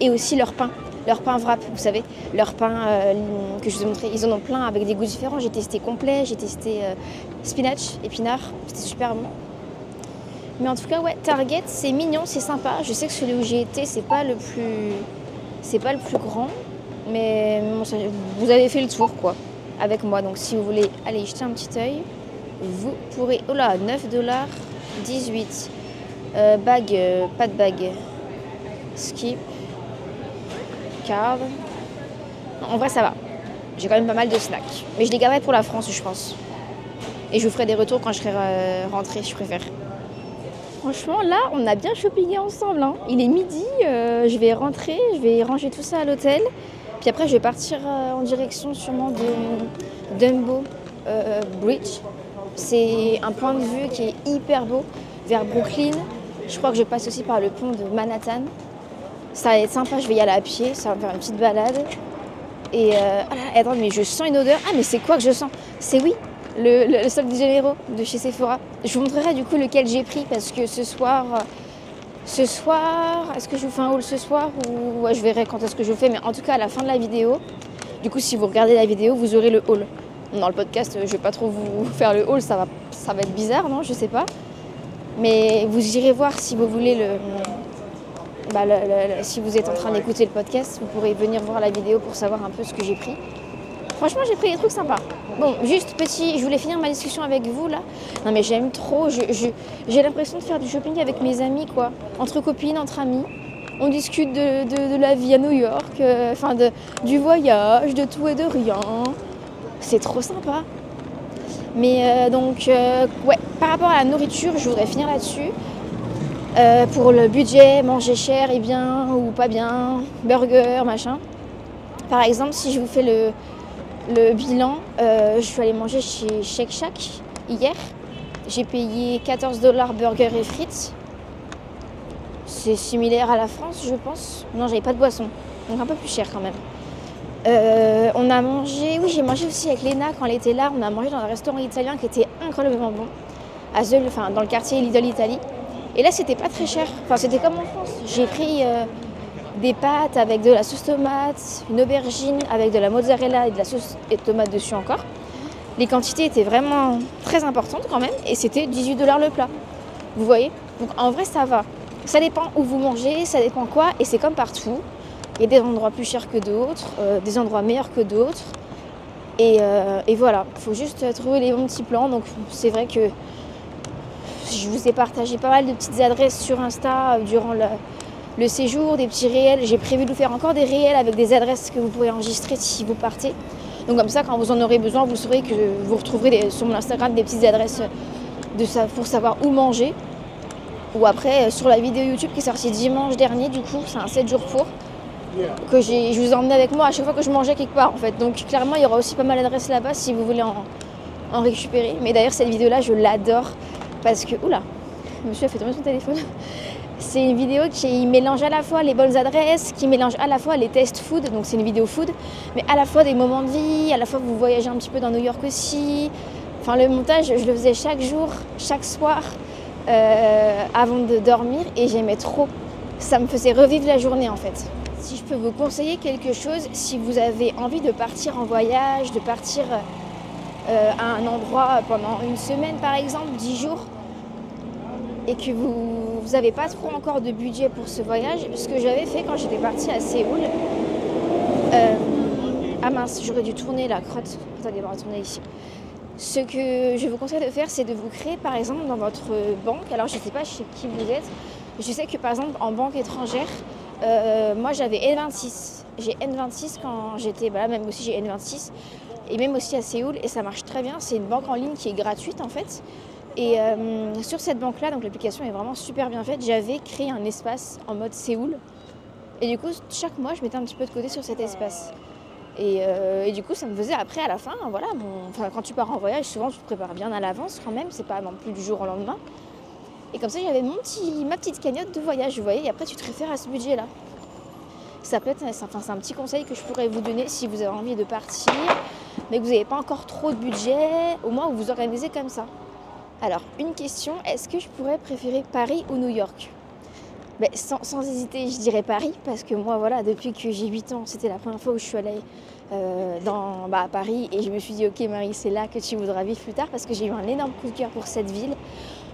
Et aussi leur pain. Leur pain wrap, vous savez, leur pain euh, que je vous ai montré, ils en ont plein avec des goûts différents. J'ai testé complet, j'ai testé euh, spinach, épinard, c'était super bon. Mais en tout cas, ouais, Target, c'est mignon, c'est sympa. Je sais que celui où j'ai été, c'est pas le plus, c'est pas le plus grand, mais vous avez fait le tour, quoi, avec moi. Donc, si vous voulez aller jeter un petit œil, vous pourrez. Oh là, 9 dollars, 18. Euh, bague, euh, pas de bague. Skip. Card. En vrai, ça va. J'ai quand même pas mal de snacks. Mais je les garderai pour la France, je pense. Et je vous ferai des retours quand je serai euh, rentrée, je préfère. Franchement, là, on a bien shoppingé ensemble. hein. Il est midi, euh, je vais rentrer, je vais ranger tout ça à l'hôtel. Puis après, je vais partir euh, en direction sûrement de Dumbo euh, Bridge. C'est un point de vue qui est hyper beau vers Brooklyn. Je crois que je passe aussi par le pont de Manhattan. Ça va être sympa, je vais y aller à pied, ça va me faire une petite balade. Et euh, ah attends, mais je sens une odeur. Ah, mais c'est quoi que je sens? C'est oui, le, le, Sol de Janeiro de chez Sephora. Je vous montrerai du coup lequel j'ai pris parce que ce soir, ce soir, est-ce que je vous fais un haul ce soir ou je verrai quand est-ce que je vous fais. Mais en tout cas, à la fin de la vidéo, du coup, si vous regardez la vidéo, vous aurez le haul. Dans le podcast, je vais pas trop vous [LAUGHS] faire le haul, ça va, ça va être bizarre, non Je sais pas. Mais vous irez voir si vous voulez le, bah, le- le- le- si vous êtes en train d'écouter le podcast, vous pourrez venir voir la vidéo pour savoir un peu ce que j'ai pris. Franchement, j'ai pris des trucs sympas. Bon, juste petit, je voulais finir ma discussion avec vous là. Non mais j'aime trop, j'ai l'impression de faire du shopping avec mes amis quoi. Entre copines, entre amis. On discute de, la vie à New York, euh, enfin du voyage, de tout et de rien. C'est trop sympa. Mais euh, donc, euh, ouais, par rapport à la nourriture, je voudrais finir là-dessus. Pour le budget, manger cher et bien ou pas bien, burger, machin. Par exemple, si je vous fais le, le bilan, euh, je suis allée manger chez Shake Shack hier. J'ai payé 14 dollars burger et frites. C'est similaire à la France, je pense. Non, j'avais pas de boisson, donc un peu plus cher quand même. Euh, on a mangé, oui, j'ai mangé aussi avec Léna quand elle était là. On a mangé dans un restaurant italien qui était incroyablement bon, à dans le quartier Lidl Italie. Et là, c'était pas très cher. C'était comme en France. J'ai pris euh, des pâtes avec de la sauce tomate, une aubergine avec de la mozzarella et de la sauce et de tomate dessus encore. Les quantités étaient vraiment très importantes quand même et c'était 18 dollars le plat. Vous voyez? Donc en vrai, ça va. Ça dépend où vous mangez, ça dépend quoi et c'est comme partout. Il y a des endroits plus chers que d'autres, euh, des endroits meilleurs que d'autres. Et, euh, et voilà, il faut juste trouver les bons petits plans. Donc c'est vrai que je vous ai partagé pas mal de petites adresses sur Insta euh, durant le, le séjour, des petits réels. J'ai prévu de vous faire encore des réels avec des adresses que vous pourrez enregistrer si vous partez. Donc comme ça, quand vous en aurez besoin, vous saurez que vous retrouverez sur mon Instagram des petites adresses pour savoir où manger. Ou après, euh, sur la vidéo YouTube qui est sortie dimanche dernier, du coup, c'est un 7 jours pour, que je vous ai emmené avec moi à chaque fois que je mangeais quelque part en fait. Donc clairement, il y aura aussi pas mal d'adresses là-bas si vous voulez en, en récupérer. Mais d'ailleurs, cette vidéo-là, je l'adore parce que... Oula, monsieur a fait tomber son téléphone. C'est une vidéo qui mélange à la fois les bonnes adresses, qui mélange à la fois les tests food, donc c'est une vidéo food, mais à la fois des moments de vie, à la fois vous voyagez un petit peu dans New York aussi. Enfin, le montage, je le faisais chaque jour, chaque soir, euh, avant de dormir, et j'aimais trop. Ça me faisait revivre la journée en fait. si je peux vous conseiller quelque chose, si vous avez envie de partir en voyage, de partir euh, à un endroit pendant une semaine par exemple, dix jours, et que vous n'avez pas trop encore de budget pour ce voyage, ce que j'avais fait quand j'étais partie à Séoul, euh, ah mince, j'aurais dû tourner la crotte. Attendez, on va tourner ici. Ce que je vous conseille de faire, c'est de vous créer par exemple dans votre banque. Alors je ne sais pas chez qui vous êtes. Je sais que par exemple en banque étrangère, euh, moi j'avais N26. J'ai N26 quand j'étais, bah, même aussi j'ai N26. Et même aussi à Séoul, et ça marche très bien. C'est une banque en ligne qui est gratuite en fait. Et euh, sur cette banque-là, donc l'application est vraiment super bien faite, j'avais créé un espace en mode Séoul. Et du coup, chaque mois, je mettais un petit peu de côté sur cet espace. Et, euh, du coup, ça me faisait après, à la fin, voilà, enfin, quand tu pars en voyage, souvent tu te prépares bien à l'avance quand même, c'est pas non plus du jour au lendemain. Et comme ça, j'avais petit, ma petite cagnotte de voyage, vous voyez, et après tu te réfères à ce budget-là. Ça peut être, enfin, c'est un petit conseil que je pourrais vous donner si vous avez envie de partir, mais que vous n'avez pas encore trop de budget, au moins vous vous organisez comme ça. Alors, une question, est-ce que je pourrais préférer Paris ou New York? Ben, sans, hésiter, je dirais Paris, parce que moi, voilà, depuis que j'ai 8 ans, c'était la première fois où je suis allée euh, dans, bah, à Paris, et je me suis dit, ok Marie, c'est là que tu voudras vivre plus tard, parce que j'ai eu un énorme coup de cœur pour cette ville,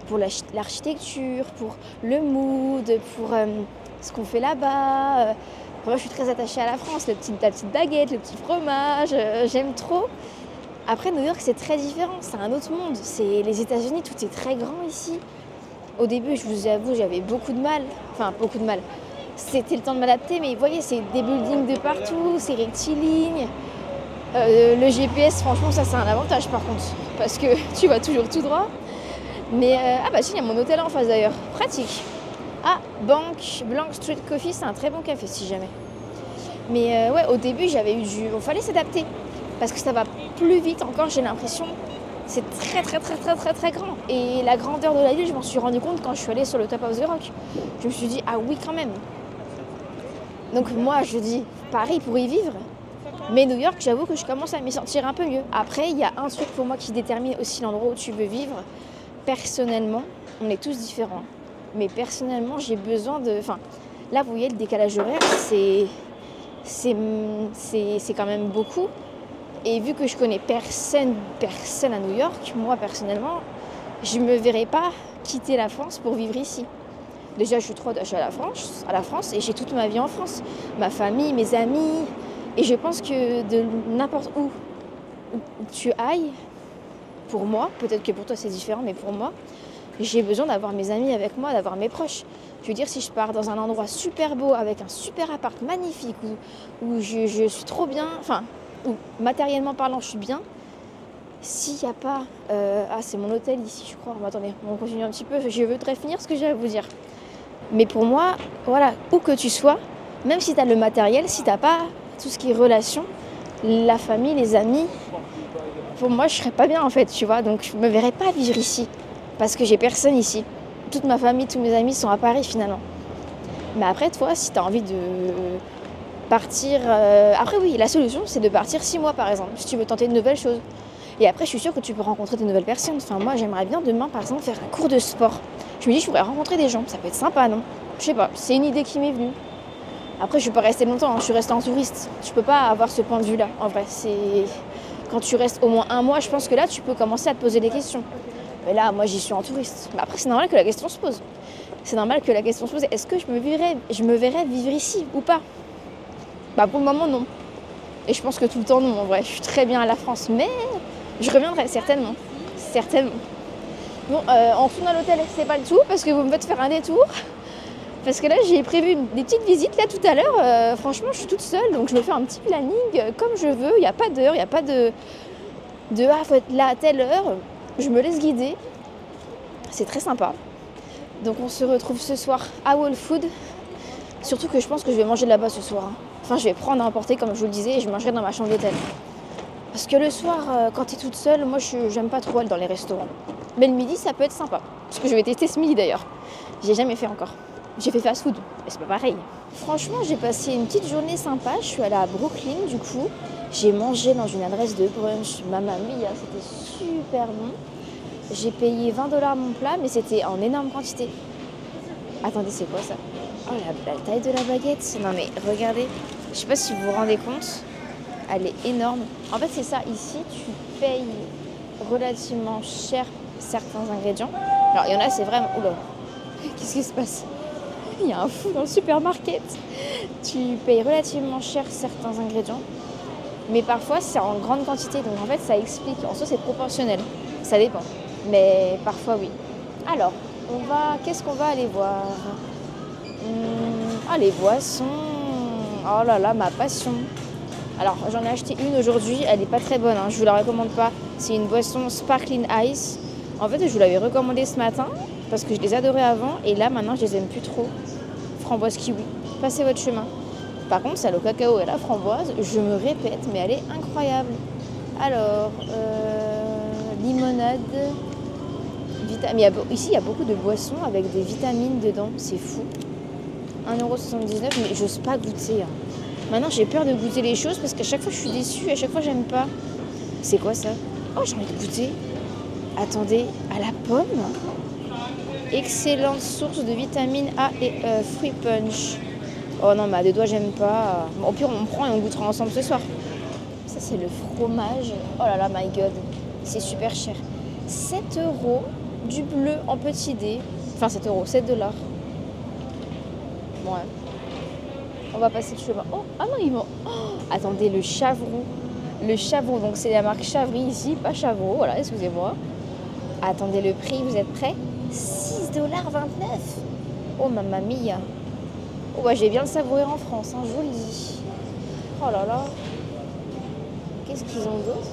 pour l'architecture, pour le mood, pour euh, ce qu'on fait là-bas. Euh, moi, je suis très attachée à la France, le la petite baguette, le petit fromage, j'aime trop. Après, New York, c'est très différent, c'est un autre monde. C'est les États-Unis, tout est très grand ici. Au début, je vous avoue, j'avais beaucoup de mal. Enfin, beaucoup de mal. C'était le temps de m'adapter, mais vous voyez, c'est des buildings de partout, c'est rectiligne. Euh, le GPS, franchement, ça c'est un avantage par contre, parce que [LAUGHS] tu vas toujours tout droit. Mais euh, ah bah si, il y a mon hôtel en face d'ailleurs, pratique. Ah, Bank, Blank Street Coffee, c'est un très bon café si jamais. Mais euh, ouais, au début, j'avais eu du. Il fallait s'adapter, parce que ça va plus vite encore, j'ai l'impression. C'est très très très très très très grand. Et la grandeur de la ville, je m'en suis rendu compte quand je suis allée sur le Top of the Rock. Je me suis dit, ah oui quand même. Donc moi, je dis Paris pour y vivre. Mais New York, j'avoue que je commence à m'y sentir un peu mieux. Après, il y a un truc pour moi qui détermine aussi l'endroit où tu veux vivre. Personnellement, on est tous différents. Mais personnellement, j'ai besoin de... Enfin, là, vous voyez, le décalage horaire, c'est... C'est quand même beaucoup. Et vu que je connais personne, personne à New York, moi personnellement, je ne me verrais pas quitter la France pour vivre ici. Déjà, je suis trop attachée à la France, à la France et j'ai toute ma vie en France. Ma famille, mes amis. Et je pense que de n'importe où, tu ailles, pour moi, peut-être que pour toi c'est différent, mais pour moi, j'ai besoin d'avoir mes amis avec moi, d'avoir mes proches. Je veux dire, si je pars dans un endroit super beau, avec un super appart magnifique, où, où je, je, suis trop bien, enfin, où matériellement parlant, je suis bien. S'il n'y a pas. Euh, ah, c'est mon hôtel ici, je crois. attendez, on continue un petit peu. Je voudrais finir ce que j'ai à vous dire. Mais pour moi, voilà, où que tu sois, même si tu as le matériel, si tu n'as pas tout ce qui est relation, la famille, les amis, pour moi, je serais pas bien en fait, tu vois. Donc, je me verrais pas vivre ici. Parce que j'ai personne ici. Toute ma famille, tous mes amis sont à Paris finalement. Mais après, toi, si tu as envie de partir. Euh, après, oui, la solution, c'est de partir six mois par exemple, si tu veux tenter de nouvelles choses. Et après, je suis sûre que tu peux rencontrer de nouvelles personnes. Enfin, moi, j'aimerais bien demain, par exemple, faire un cours de sport. Je me dis, je pourrais rencontrer des gens. Ça peut être sympa, non? Je sais pas, c'est une idée qui m'est venue. Après, je peux pas rester longtemps, hein. je suis restée en touriste. Je peux pas avoir ce point de vue-là, en vrai. C'est quand tu restes au moins un mois, je pense que là, tu peux commencer à te poser des questions. Mais là, moi, j'y suis en touriste. Mais après, c'est normal que la question se pose. C'est normal que la question se pose est-ce que je me, je me verrais vivre ici ou pas? Bah pour le moment non. Et je pense que tout le temps non en vrai. Je suis très bien à la France, mais je reviendrai certainement. Certainement. Bon, euh, en retournant à l'hôtel, c'est pas le tout parce que vous me faites faire un détour. Parce que là, j'ai prévu des petites visites là tout à l'heure. Euh, franchement, je suis toute seule, donc je me fais un petit planning euh, comme je veux. Il n'y a pas d'heure, il n'y a pas de de ah faut être là à telle heure. Je me laisse guider. C'est très sympa. Donc on se retrouve ce soir à Wall Food. Surtout que je pense que je vais manger là-bas ce soir. Hein. Enfin, je vais prendre à emporter, comme je vous le disais, et je mangerai dans ma chambre d'hôtel. Parce que le soir, euh, quand tu es toute seule, moi, j'aime pas trop aller dans les restaurants. Mais le midi, ça peut être sympa. Parce que je vais tester ce midi d'ailleurs. J'ai jamais fait encore. J'ai fait fast food, mais c'est pas pareil. Franchement, j'ai passé une petite journée sympa. Je suis allée à Brooklyn, du coup. J'ai mangé dans une adresse de brunch. Mamma mia, c'était super bon. J'ai payé 20 dollars mon plat, mais c'était en énorme quantité. Attendez, c'est quoi ça? Oh la, la taille de la baguette Non mais regardez, je sais pas si vous vous rendez compte, elle est énorme. En fait c'est ça, ici tu payes relativement cher certains ingrédients. Alors il y en a c'est vraiment... Oula, qu'est-ce qui se passe? [LAUGHS] Il y a un fou dans le supermarket. Tu payes relativement cher certains ingrédients, mais parfois c'est en grande quantité, donc en fait ça explique. En soi c'est proportionnel, ça dépend. Mais parfois oui. Alors, on va. Qu'est-ce qu'on va aller voir? Hum, Ah les boissons Oh là là, ma passion Alors j'en ai acheté une aujourd'hui, elle n'est pas très bonne, hein, je vous la recommande pas. C'est une boisson Sparkling Ice. En fait je vous l'avais recommandée ce matin parce que je les adorais avant et là maintenant je les aime plus trop. Framboise kiwi, passez votre chemin. Par contre celle au cacao et la framboise, je me répète, mais elle est incroyable. Alors, euh, limonade, vita- mais il y a beau- ici il y a beaucoup de boissons avec des vitamines dedans, c'est fou. 1,79€, mais j'ose pas goûter. hein. Maintenant j'ai peur de goûter les choses parce qu'à chaque fois je suis déçue, à chaque fois j'aime pas. C'est quoi ça? Oh j'ai envie de goûter. Attendez, à la pomme? Excellente source de vitamine A et E, fruit punch. Oh non, mais à deux doigts, j'aime pas. Au pire, on prend et on goûtera ensemble ce soir. Ça, c'est le fromage. Oh là là, my god. C'est super cher. 7 euros du bleu en petit dé. Enfin, 7 euros, 7 dollars. Ouais. On va passer le chemin. Oh, ah non, ils vont. Oh, attendez, le chavroux. Le chavroux, donc c'est la marque Chavry ici, pas Chavreau, voilà, excusez-moi. Attendez le prix, vous êtes prêts? 6,29$. Oh mamma mia. Oh bah, je vais bien le savourer en France, hein, je vous le dis. Oh là là. Qu'est-ce qu'ils ont d'autre?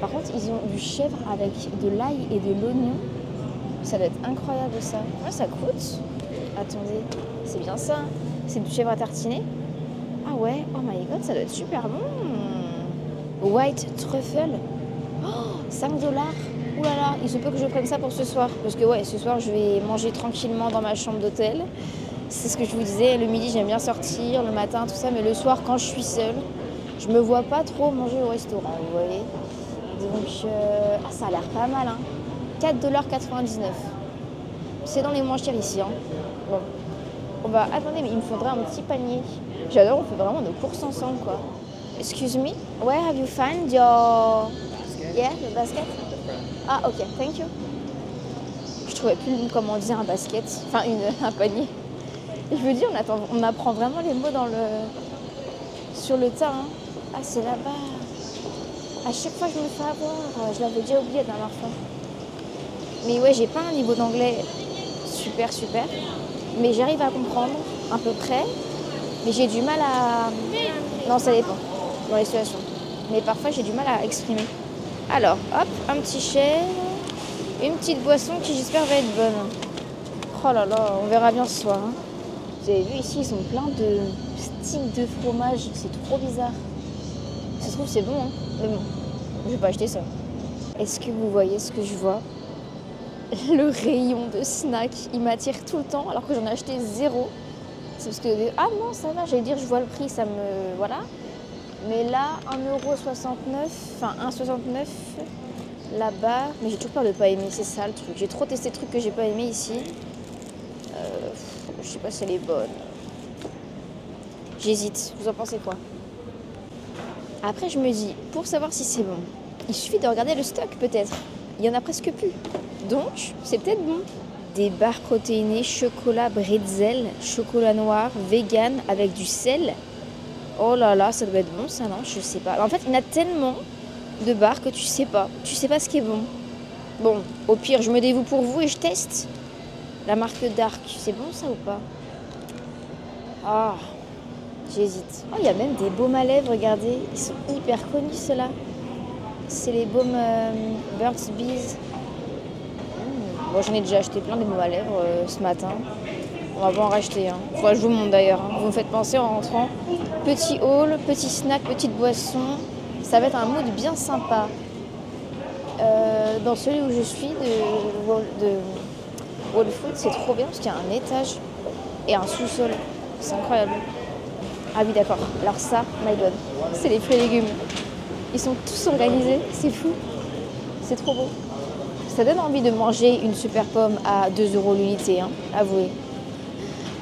Par contre, ils ont du chèvre avec de l'ail et de l'oignon. Ça doit être incroyable ça. Combien ça coûte Attendez, c'est bien ça. C'est du chèvre à tartiner. Ah ouais, oh my god, ça doit être super bon. White truffle. Oh, 5 dollars. Ouh là là, il se peut que je prenne ça pour ce soir. Parce que ouais, ce soir, je vais manger tranquillement dans ma chambre d'hôtel. C'est ce que je vous disais, le midi, j'aime bien sortir, le matin, tout ça. Mais le soir, quand je suis seule, je me vois pas trop manger au restaurant, vous voyez. Donc, euh, ah, ça a l'air pas mal, hein. 4,99$. C'est dans les moins chers ici, hein. On va... Attendez, mais il me faudrait un petit panier. J'adore, on fait vraiment nos courses ensemble, quoi. Excuse me, where have you found your... Yeah, the basket? Ah, ok, thank you. Je trouvais plus comment dire un basket, enfin une, [LAUGHS] un panier. Et je veux dire, on, attend- on apprend vraiment les mots dans le, sur le tas. hein. Ah, c'est là-bas. À chaque fois, je me fais avoir. Je l'avais déjà oublié la dernière fois. Mais ouais, j'ai pas un niveau d'anglais super, super. Mais j'arrive à comprendre à peu près. Mais j'ai du mal à. Non, ça dépend dans les situations. Mais parfois, j'ai du mal à exprimer. Alors, hop, un petit chèvre. Une petite boisson qui, j'espère, va être bonne. Oh là là, on verra bien ce soir. hein. Vous avez vu ici, ils ont plein de sticks de fromage. C'est trop bizarre. Ça se trouve, c'est bon, hein. mais bon, je vais pas acheter ça. Est-ce que vous voyez ce que je vois? [LAUGHS] Le rayon de snack, il m'attire tout le temps, alors que j'en ai acheté zéro. C'est parce que, ah non, ça va, j'allais dire, je vois le prix, ça me. Voilà. Mais là, 1,69€, enfin 1,69€ là-bas. Mais j'ai toujours peur de pas aimer, c'est ça le truc. J'ai trop testé de trucs que j'ai pas aimé ici. Euh, je sais pas si elle est bonne. J'hésite. Vous en pensez quoi? Après, je me dis, pour savoir si c'est bon, il suffit de regarder le stock peut-être. Il y en a presque plus. Donc, c'est peut-être bon. Des barres protéinées, chocolat bretzel, chocolat noir, vegan avec du sel. Oh là là, ça doit être bon ça, non? Je sais pas. En fait, il y a tellement de barres que tu sais pas. Tu sais pas ce qui est bon. Bon, au pire, je me dévoue pour vous et je teste. La marque Dark, c'est bon ça ou pas? Ah, j'hésite. Oh, il y a même des baumes à lèvres, regardez. Ils sont hyper connus ceux-là. C'est les baumes euh, Burt's Bees. Bon, j'en ai déjà acheté plein des baumes à lèvres ce matin. On va pas en racheter. Hein. Que je vous montre d'ailleurs. hein. Vous me faites penser en rentrant. Petit haul, petit snack, petite boisson. Ça va être un mood bien sympa. Euh, dans celui où je suis de, de Wall Food, c'est trop bien parce qu'il y a un étage et un sous-sol. C'est incroyable. Ah oui, d'accord. Alors ça, my god, c'est les fruits et légumes. Ils sont tous organisés, c'est fou. C'est trop beau. Ça donne envie de manger une super pomme à 2 euros l'unité, hein, avouez.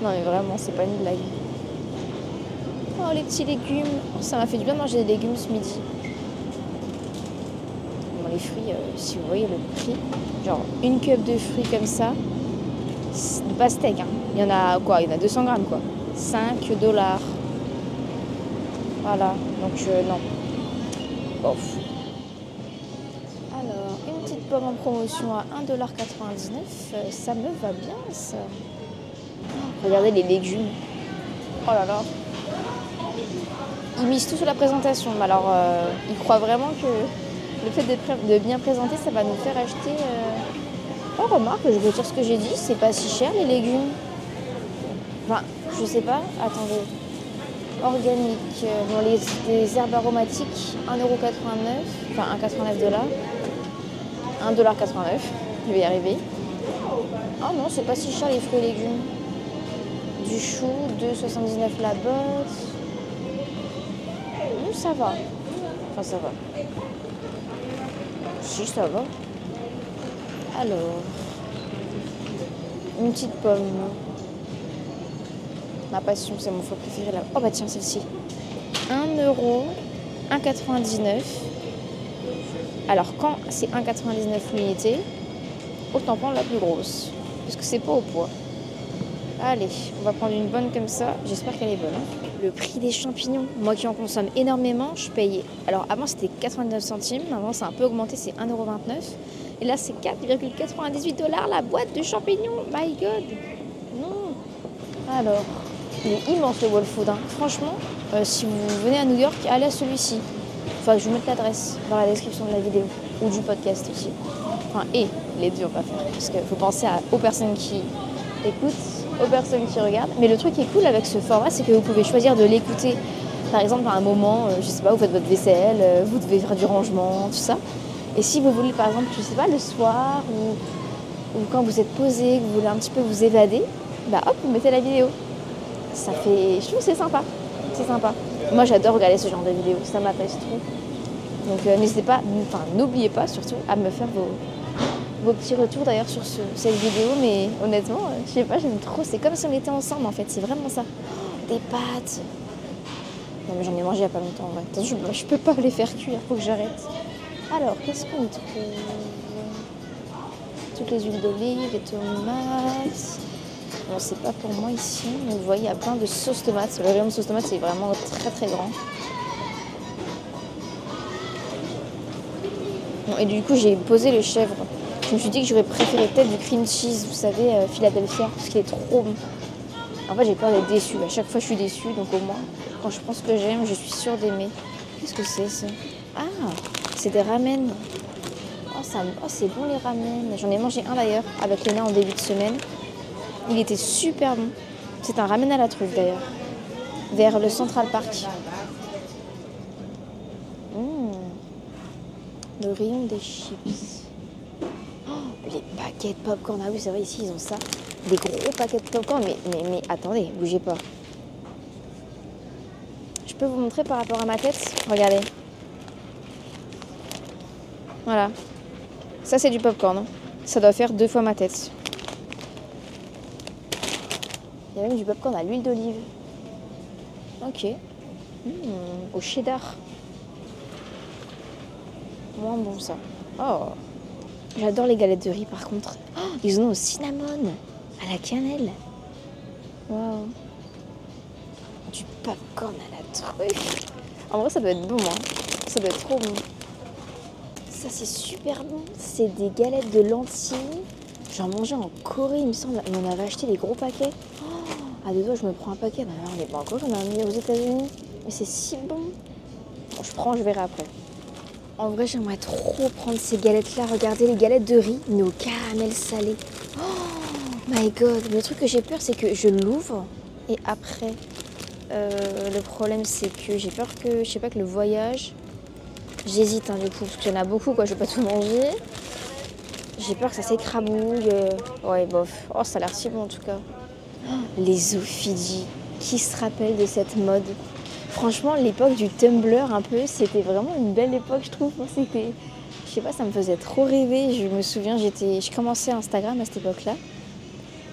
Non mais vraiment, c'est pas une blague. Oh les petits légumes. Ça m'a fait du bien de manger des légumes ce midi. Bon, les fruits, euh, si vous voyez le prix, genre une cup de fruits comme ça, de pastèque. Hein. Il y en a quoi? Il y en a 200 grammes quoi. 5 dollars. Voilà, donc non. Alors, une petite pomme en promotion à 1,99$, euh, ça me va bien ça. Regardez les légumes. Oh là là. Ils misent tout sur la présentation. Mais alors, euh, ils croient vraiment que le fait de, bien présenter, ça va nous faire acheter. Euh... Oh, remarque, je veux dire ce que j'ai dit, c'est pas si cher les légumes. Enfin, je sais pas. Attendez. Organique. Euh, bon, les, herbes aromatiques, 1,89€. Enfin, 1,89$. Dollars. 1,89$. Je vais y arriver. Oh non, c'est pas si cher les fruits et légumes. Du chou, 2,79 la botte. Ça va. Enfin, ça va. Si, ça va. Alors, une petite pomme. Ma passion, c'est mon fruit préféré là. Oh bah tiens, celle-ci. 1 euro, 1,99. Alors quand c'est 1,99 l'unité, autant prendre la plus grosse. Parce que c'est pas au poids. Allez, on va prendre une bonne comme ça. J'espère qu'elle est bonne. Le prix des champignons. Moi qui en consomme énormément, je payais. Alors avant c'était 89 centimes, maintenant c'est un peu augmenté, c'est 1,29€. Et là c'est 4,98 dollars la boîte de champignons. My god. Non. Alors, il est immense le Wall Food. Hein. Franchement, euh, si vous venez à New York, allez à celui-ci. Enfin, je vous mettre l'adresse dans la description de la vidéo ou du podcast aussi. Enfin, et les deux, on va faire. Parce qu'il faut penser aux personnes qui écoutent, aux personnes qui regardent. Mais le truc qui est cool avec ce format, c'est que vous pouvez choisir de l'écouter. Par exemple, à un moment, euh, je sais pas, vous faites votre vaisselle, euh, vous devez faire du rangement, tout ça. Et si vous voulez, par exemple, je sais pas, le soir ou, ou quand vous êtes posé, que vous voulez un petit peu vous évader, bah hop, vous mettez la vidéo. Ça fait. Je trouve c'est sympa. C'est sympa. Moi, j'adore regarder ce genre de vidéos. Ça m'apaise trop. Donc, euh, n'hésitez pas, enfin, n'oubliez pas surtout à me faire vos, vos petits retours d'ailleurs sur cette vidéo. Mais honnêtement, euh, je sais pas, j'aime trop. C'est comme si on était ensemble en fait. C'est vraiment ça. des pâtes. Non, mais j'en ai mangé il y a pas longtemps. En je, je peux pas les faire cuire. Faut que j'arrête. Alors, qu'est-ce qu'on trouve? Toutes les huiles d'olive, les tomates. Bon, c'est pas pour moi ici, mais vous voyez, il y a plein de sauces tomates. Le rayon de sauce tomate, c'est vraiment très très grand. Bon, et du coup, j'ai posé le chèvre. Je me suis dit que j'aurais préféré peut-être du cream cheese, vous savez, euh, Philadelphia, parce qu'il est trop bon. En fait, j'ai peur d'être déçue. À chaque fois, je suis déçue, donc au moins, quand je pense que j'aime, je suis sûre d'aimer. Qu'est-ce que c'est ça? Ah, c'est des ramen. Oh, oh, c'est bon les ramen. J'en ai mangé un d'ailleurs avec Léna en début de semaine. Il était super bon. C'est un ramen à la truffe d'ailleurs. Vers le Central Park. Mmh. Le rayon des chips. Oh, les paquets de popcorn. Ah oui, c'est vrai, ici ils ont ça. Des gros paquets de popcorn. Mais, mais, mais attendez, bougez pas. Je peux vous montrer par rapport à ma tête? Regardez. Voilà. Ça, c'est du popcorn. Ça doit faire deux fois ma tête. Il y a même du popcorn à l'huile d'olive. Ok. Mmh, au cheddar. Moins bon ça. Oh. J'adore les galettes de riz par contre. Oh, ils en ont au cinnamon. À la cannelle. Waouh. Du popcorn à la truffe. En vrai ça doit être bon. Hein. Ça doit être trop bon. Ça c'est super bon. C'est des galettes de lentilles. J'en mangeais en Corée il me semble. on avait acheté des gros paquets. À deux doigts, je me prends un paquet. Ben, on n'est pas encore, on a aux États-Unis. Mais c'est si bon. bon. Je prends, je verrai après. En vrai, j'aimerais trop prendre ces galettes-là. Regardez les galettes de riz, mais caramel salé. Oh my god. Le truc que j'ai peur, c'est que je l'ouvre et après, euh, le problème, c'est que j'ai peur que, je sais pas, que le voyage. J'hésite du coup, parce qu'il y en a beaucoup, quoi. Je vais pas tout manger. J'ai peur que ça s'écrabouille. Ouais, bof. Oh, ça a l'air si bon en tout cas les Fidji, Qui se rappelle de cette mode? Franchement, l'époque du Tumblr, un peu, c'était vraiment une belle époque, je trouve. C'était, je sais pas, ça me faisait trop rêver. Je me souviens, j'étais, je commençais Instagram à cette époque-là.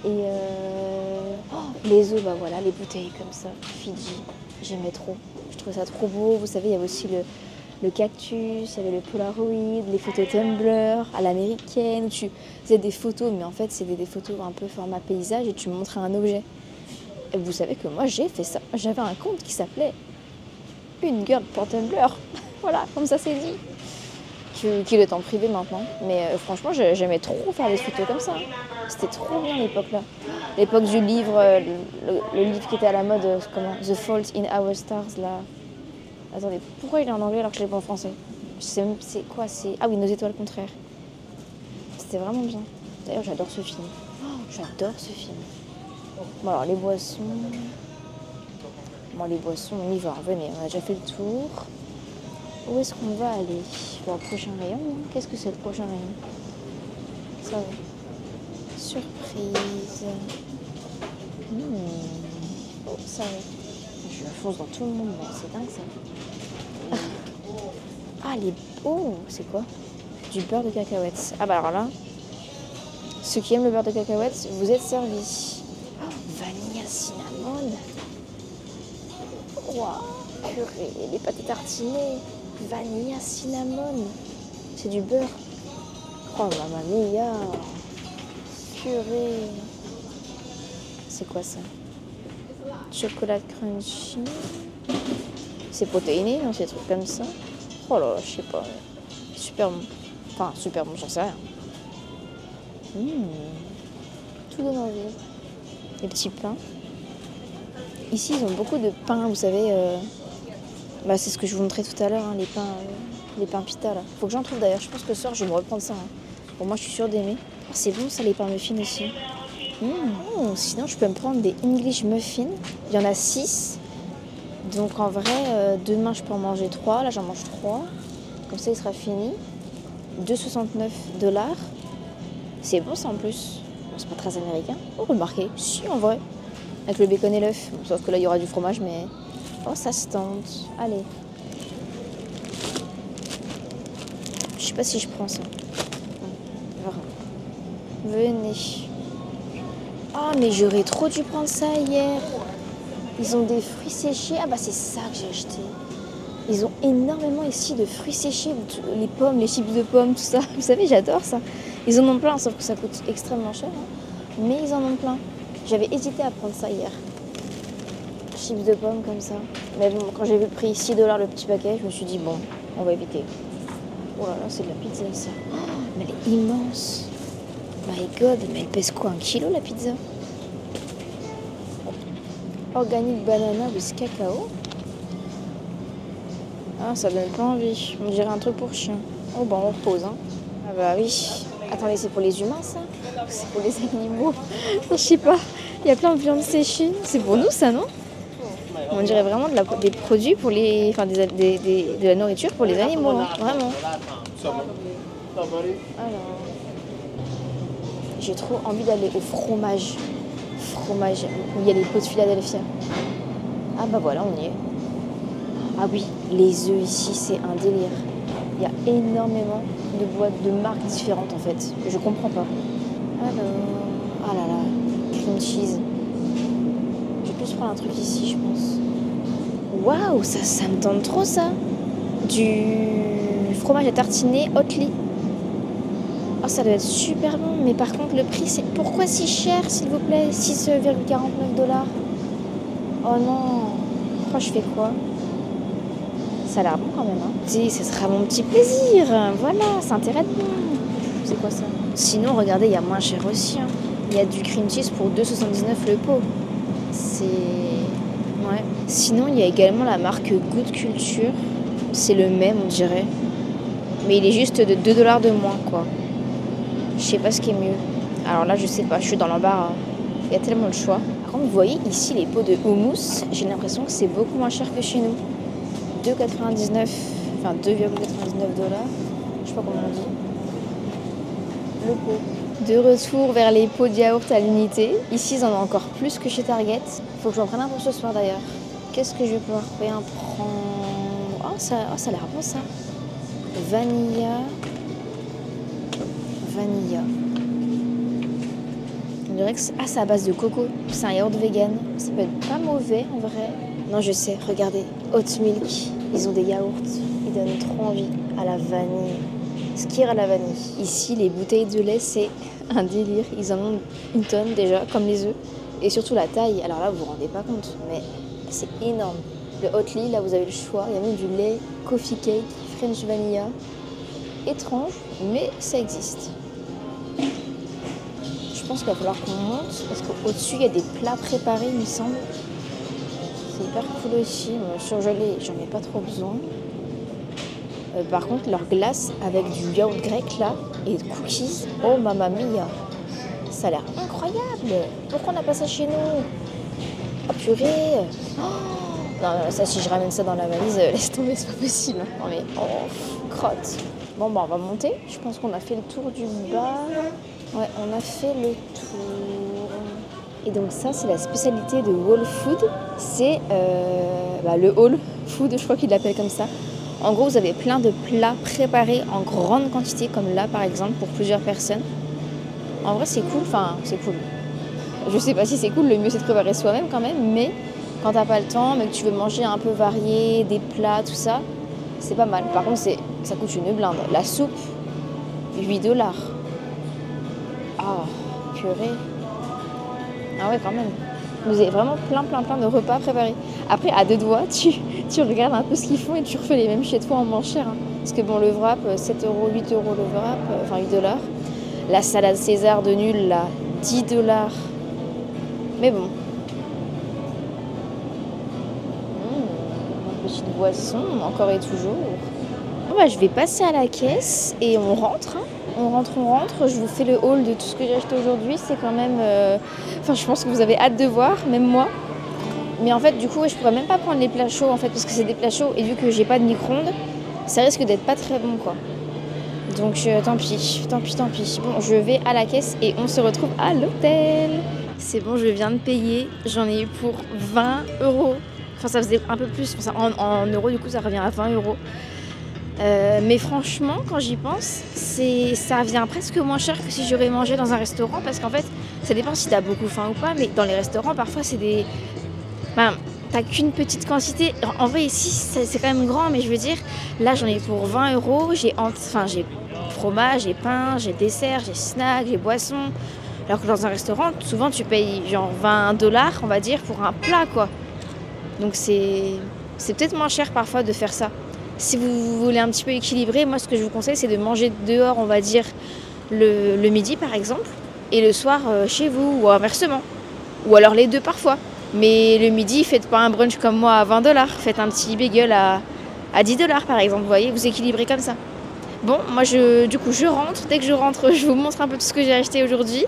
Et euh, oh, Les eaux, bah voilà, les bouteilles comme ça, Fidji, j'aimais trop. Je trouvais ça trop beau. Vous savez, il y avait aussi le, le cactus, il y avait le Polaroid, les photos Tumblr à l'américaine. Tu faisais des photos, mais en fait, c'était des photos un peu format paysage et tu montrais un objet. Et vous savez que moi, j'ai fait ça. J'avais un compte qui s'appelait Une girl pour Tumblr. [LAUGHS] voilà, comme ça c'est dit. Qu'il est en privé maintenant. Mais euh, franchement, j'aimais trop faire des photos comme ça. C'était trop bien l'époque là. L'époque du livre, euh, le, le, livre qui était à la mode, euh, comment? The Fault in Our Stars là. Attendez, pourquoi il est en anglais alors que je l'ai pas en français C'est quoi C'est Ah oui, Nos étoiles contraires. C'était vraiment bien. D'ailleurs, j'adore ce film. Oh, j'adore ce film. Bon, alors les boissons. Bon, les boissons, on y va, venez, on a déjà fait le tour. Où est-ce qu'on va aller? Bon, prochain rayon. Hein. Qu'est-ce que c'est le prochain rayon? Ça va. Surprise. Hmm. Oh, ça va. Je fonce dans tout le monde, c'est dingue ça. [LAUGHS] Ah, les... Oh, c'est quoi? Du beurre de cacahuètes. Ah bah alors là, ceux qui aiment le beurre de cacahuètes, vous êtes servis. Oh, vanille cinnamon. Waouh, purée, les pâtes tartinées. Vanille cinnamon. C'est du beurre. Oh, mamma mia. Purée. C'est quoi ça? Chocolat crunchy. C'est protéiné, non des trucs comme ça. Oh là, je sais pas. Super bon. Enfin, super bon, j'en sais rien. Mmh. Tout donne envie. Les petits pains. Ici, ils ont beaucoup de pains, vous savez. Euh, bah, c'est ce que je vous montrais tout à l'heure, hein, les pains, euh, les pains pita là. Faut que j'en trouve d'ailleurs. Je pense que ce soir, je vais me reprendre ça. Hein. Pour moi, je suis sûre d'aimer. C'est bon ça, les pains muffins ici. Oh, sinon, je peux me prendre des English muffins. Il y en a 6. Donc en vrai, euh, demain je peux en manger 3, là j'en mange 3. Comme ça il sera fini. 2,69 dollars. C'est bon ça en plus. c'est pas très américain. Oh remarquez, si en vrai. Avec le bacon et l'œuf. sauf que là il y aura du fromage mais. Oh ça se tente. Allez. Je sais pas si je prends ça. Venez. Ah mais j'aurais trop dû prendre ça hier. Ils ont des fruits séchés. Ah bah c'est ça que j'ai acheté. Ils ont énormément ici de fruits séchés, les pommes, les chips de pommes, tout ça. [LAUGHS] Vous savez, j'adore ça. Ils en ont plein, sauf que ça coûte extrêmement cher. Hein. Mais ils en ont plein. J'avais hésité à prendre ça hier. Chips de pommes comme ça. Mais bon, quand j'ai vu le prix 6 dollars le petit paquet, je me suis dit bon, on va éviter. Oh là là, c'est de la pizza ça. Oh, mais elle est immense. My god, mais elle pèse quoi Un kilo la pizza? Organic banana with cacao? Ah, ça donne pas envie. On dirait un truc pour chien. Oh, bon, on repose. Hein. Ah, bah oui. Attendez, c'est pour les humains, ça? C'est pour les animaux? Je sais pas. Il y a plein de viande séchée. C'est pour nous, ça, non? On dirait vraiment de la, des produits pour les. Enfin, des, de la nourriture pour les animaux. Hein. Vraiment. Alors. J'ai trop envie d'aller au fromage fromage où il y a les pots de Philadelphia. Ah bah voilà, on y est. Ah oui, les œufs ici, c'est un délire. Il y a énormément de boîtes de marques différentes en fait. Je comprends pas. Alors, ah là là, cream cheese. Je vais plus prendre un truc ici, je pense. Waouh, ça, ça me tente trop ça. Du fromage à tartiner Hotly. Oh, ça doit être super bon, mais par contre, le prix, c'est pourquoi si cher, s'il vous plaît? 6,49 dollars. Oh non, oh, je fais quoi? Ça a l'air bon quand même. Hein. Si, ce sera mon petit plaisir. Voilà, ça intéresse bon. C'est quoi ça? Sinon, regardez, il y a moins cher aussi. Hein. Il y a du cream cheese pour 2,79 le pot. C'est. Ouais. Sinon, il y a également la marque Good Culture. C'est le même, on dirait. Mais il est juste de 2 dollars de moins, quoi. Je sais pas ce qui est mieux. Alors là, je sais pas, je suis dans l'embarras. Il y a tellement de choix. Par contre, vous voyez ici les pots de houmous, j'ai l'impression que c'est beaucoup moins cher que chez nous. 2,99, enfin 2,99 dollars. Je sais pas comment on dit. Le pot. De retour vers les pots de yaourt à l'unité. Ici, ils en ont encore plus que chez Target. Faut que j'en prenne un pour ce soir d'ailleurs. Qu'est-ce que je vais pouvoir bien prendre? Oh, ça, oh, ça a l'air bon ça. Vanilla vanilla. On dirait que c'est... Ah, c'est à base de coco. C'est un yaourt vegan. Ça peut être pas mauvais en vrai. Non, je sais, regardez. Hot Milk, ils ont des yaourts. Ils donnent trop envie. À la vanille. Skir à la vanille. Ici, les bouteilles de lait, c'est [LAUGHS] un délire. Ils en ont une tonne déjà, comme les œufs. Et surtout la taille. Alors là, vous vous rendez pas compte, mais c'est énorme. Le Hotly, là, vous avez le choix. Il y a même du lait, coffee cake, French vanilla. Étrange, mais ça existe. Je pense qu'il va falloir qu'on monte parce qu'au-dessus, il y a des plats préparés, il me semble. C'est hyper cool aussi. Surgelé, j'en ai pas trop besoin. Euh, par contre, leur glace avec du yaourt grec là et de cookies, oh mamma mia, ça a l'air incroyable. Pourquoi on n'a pas ça chez nous? Oh purée oh Non, ça si je ramène ça dans la valise, euh, laisse tomber, c'est pas possible. Non mais, oh, crotte. Bon bah on va monter. Je pense qu'on a fait le tour du bar. Ouais, on a fait le tour. Et donc ça, c'est la spécialité de Wall Food. C'est euh, bah, le Hall Food, je crois qu'il l'appelle comme ça. En gros, vous avez plein de plats préparés en grande quantité, comme là par exemple, pour plusieurs personnes. En vrai, c'est cool. Enfin, c'est cool. Je sais pas si c'est cool, le mieux c'est de préparer soi-même quand même, mais quand t'as pas le temps, mais que tu veux manger un peu varié, des plats, tout ça, c'est pas mal. Par contre, ça coûte une blinde. La soupe, 8 dollars. Ah, purée. Ah ouais, quand même. Vous avez vraiment plein, plein, plein de repas préparés. Après, à deux doigts, tu, tu regardes un peu ce qu'ils font et tu refais les mêmes chez toi en moins cher. Hein. Parce que bon, le wrap, 7 euros, 8 euros le wrap, euh, enfin 8 dollars. La salade César de nul, là, 10 dollars. Mais bon. Mmh, petite boisson, encore et toujours. bah, je vais passer à la caisse et on rentre. Hein. On rentre, on rentre. Je vous fais le haul de tout ce que j'ai acheté aujourd'hui. C'est quand même. Euh, enfin, je pense que vous avez hâte de voir, même moi. Mais en fait, du coup, je pourrais même pas prendre les plats chauds en fait, parce que c'est des plats chauds et vu que j'ai pas de micro-ondes, ça risque d'être pas très bon quoi. Donc euh, tant pis, tant pis, tant pis. Bon, je vais à la caisse et on se retrouve à l'hôtel. C'est bon, je viens de payer. J'en ai eu pour 20 euros. Enfin, ça faisait un peu plus. en, en, euros, du coup, ça revient à 20 euros. Euh, mais franchement, quand j'y pense, ça revient presque moins cher que si j'aurais mangé dans un restaurant parce qu'en fait, ça dépend si t'as beaucoup faim ou pas. Mais dans les restaurants, parfois, c'est des, ben, t'as qu'une petite quantité. En vrai, ici, c'est quand même grand, mais je veux dire, là, j'en ai pour 20 euros. J'ai enfin, fromage, j'ai pain, j'ai dessert, j'ai snack, j'ai boisson. Alors que dans un restaurant, souvent, tu payes genre 20 dollars, on va dire, pour un plat, quoi. Donc c'est peut-être moins cher parfois de faire ça. Si vous voulez un petit peu équilibrer, moi, ce que je vous conseille, c'est de manger dehors, on va dire, le, midi, par exemple, et le soir euh, chez vous, ou inversement. Ou alors les deux parfois. Mais le midi, faites pas un brunch comme moi à 20 dollars. Faites un petit bagel à, à 10 dollars par exemple. Vous voyez, vous équilibrez comme ça. Bon, moi je, du coup je rentre. Dès que je rentre, je vous montre un peu tout ce que j'ai acheté aujourd'hui.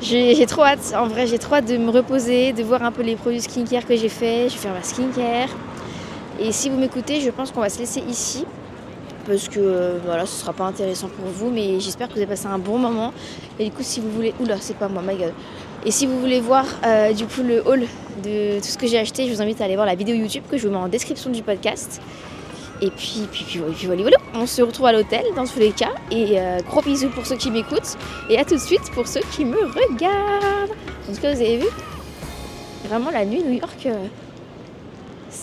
J'ai trop hâte, en vrai j'ai trop hâte de me reposer, de voir un peu les produits skincare que j'ai fait. Je vais faire ma skincare. Et si vous m'écoutez, je pense qu'on va se laisser ici. Parce que euh, voilà, ce sera pas intéressant pour vous, mais j'espère que vous avez passé un bon moment. Et du coup, si vous voulez. Oula, c'est pas moi, my god. Et si vous voulez voir euh, du coup le haul de tout ce que j'ai acheté, je vous invite à aller voir la vidéo YouTube que je vous mets en description du podcast. Et puis, puis, puis, voilà, voilà, on se retrouve à l'hôtel dans tous les cas. Et euh, gros bisous pour ceux qui m'écoutent. Et à tout de suite pour ceux qui me regardent. En tout cas, vous avez vu Vraiment, la nuit New York,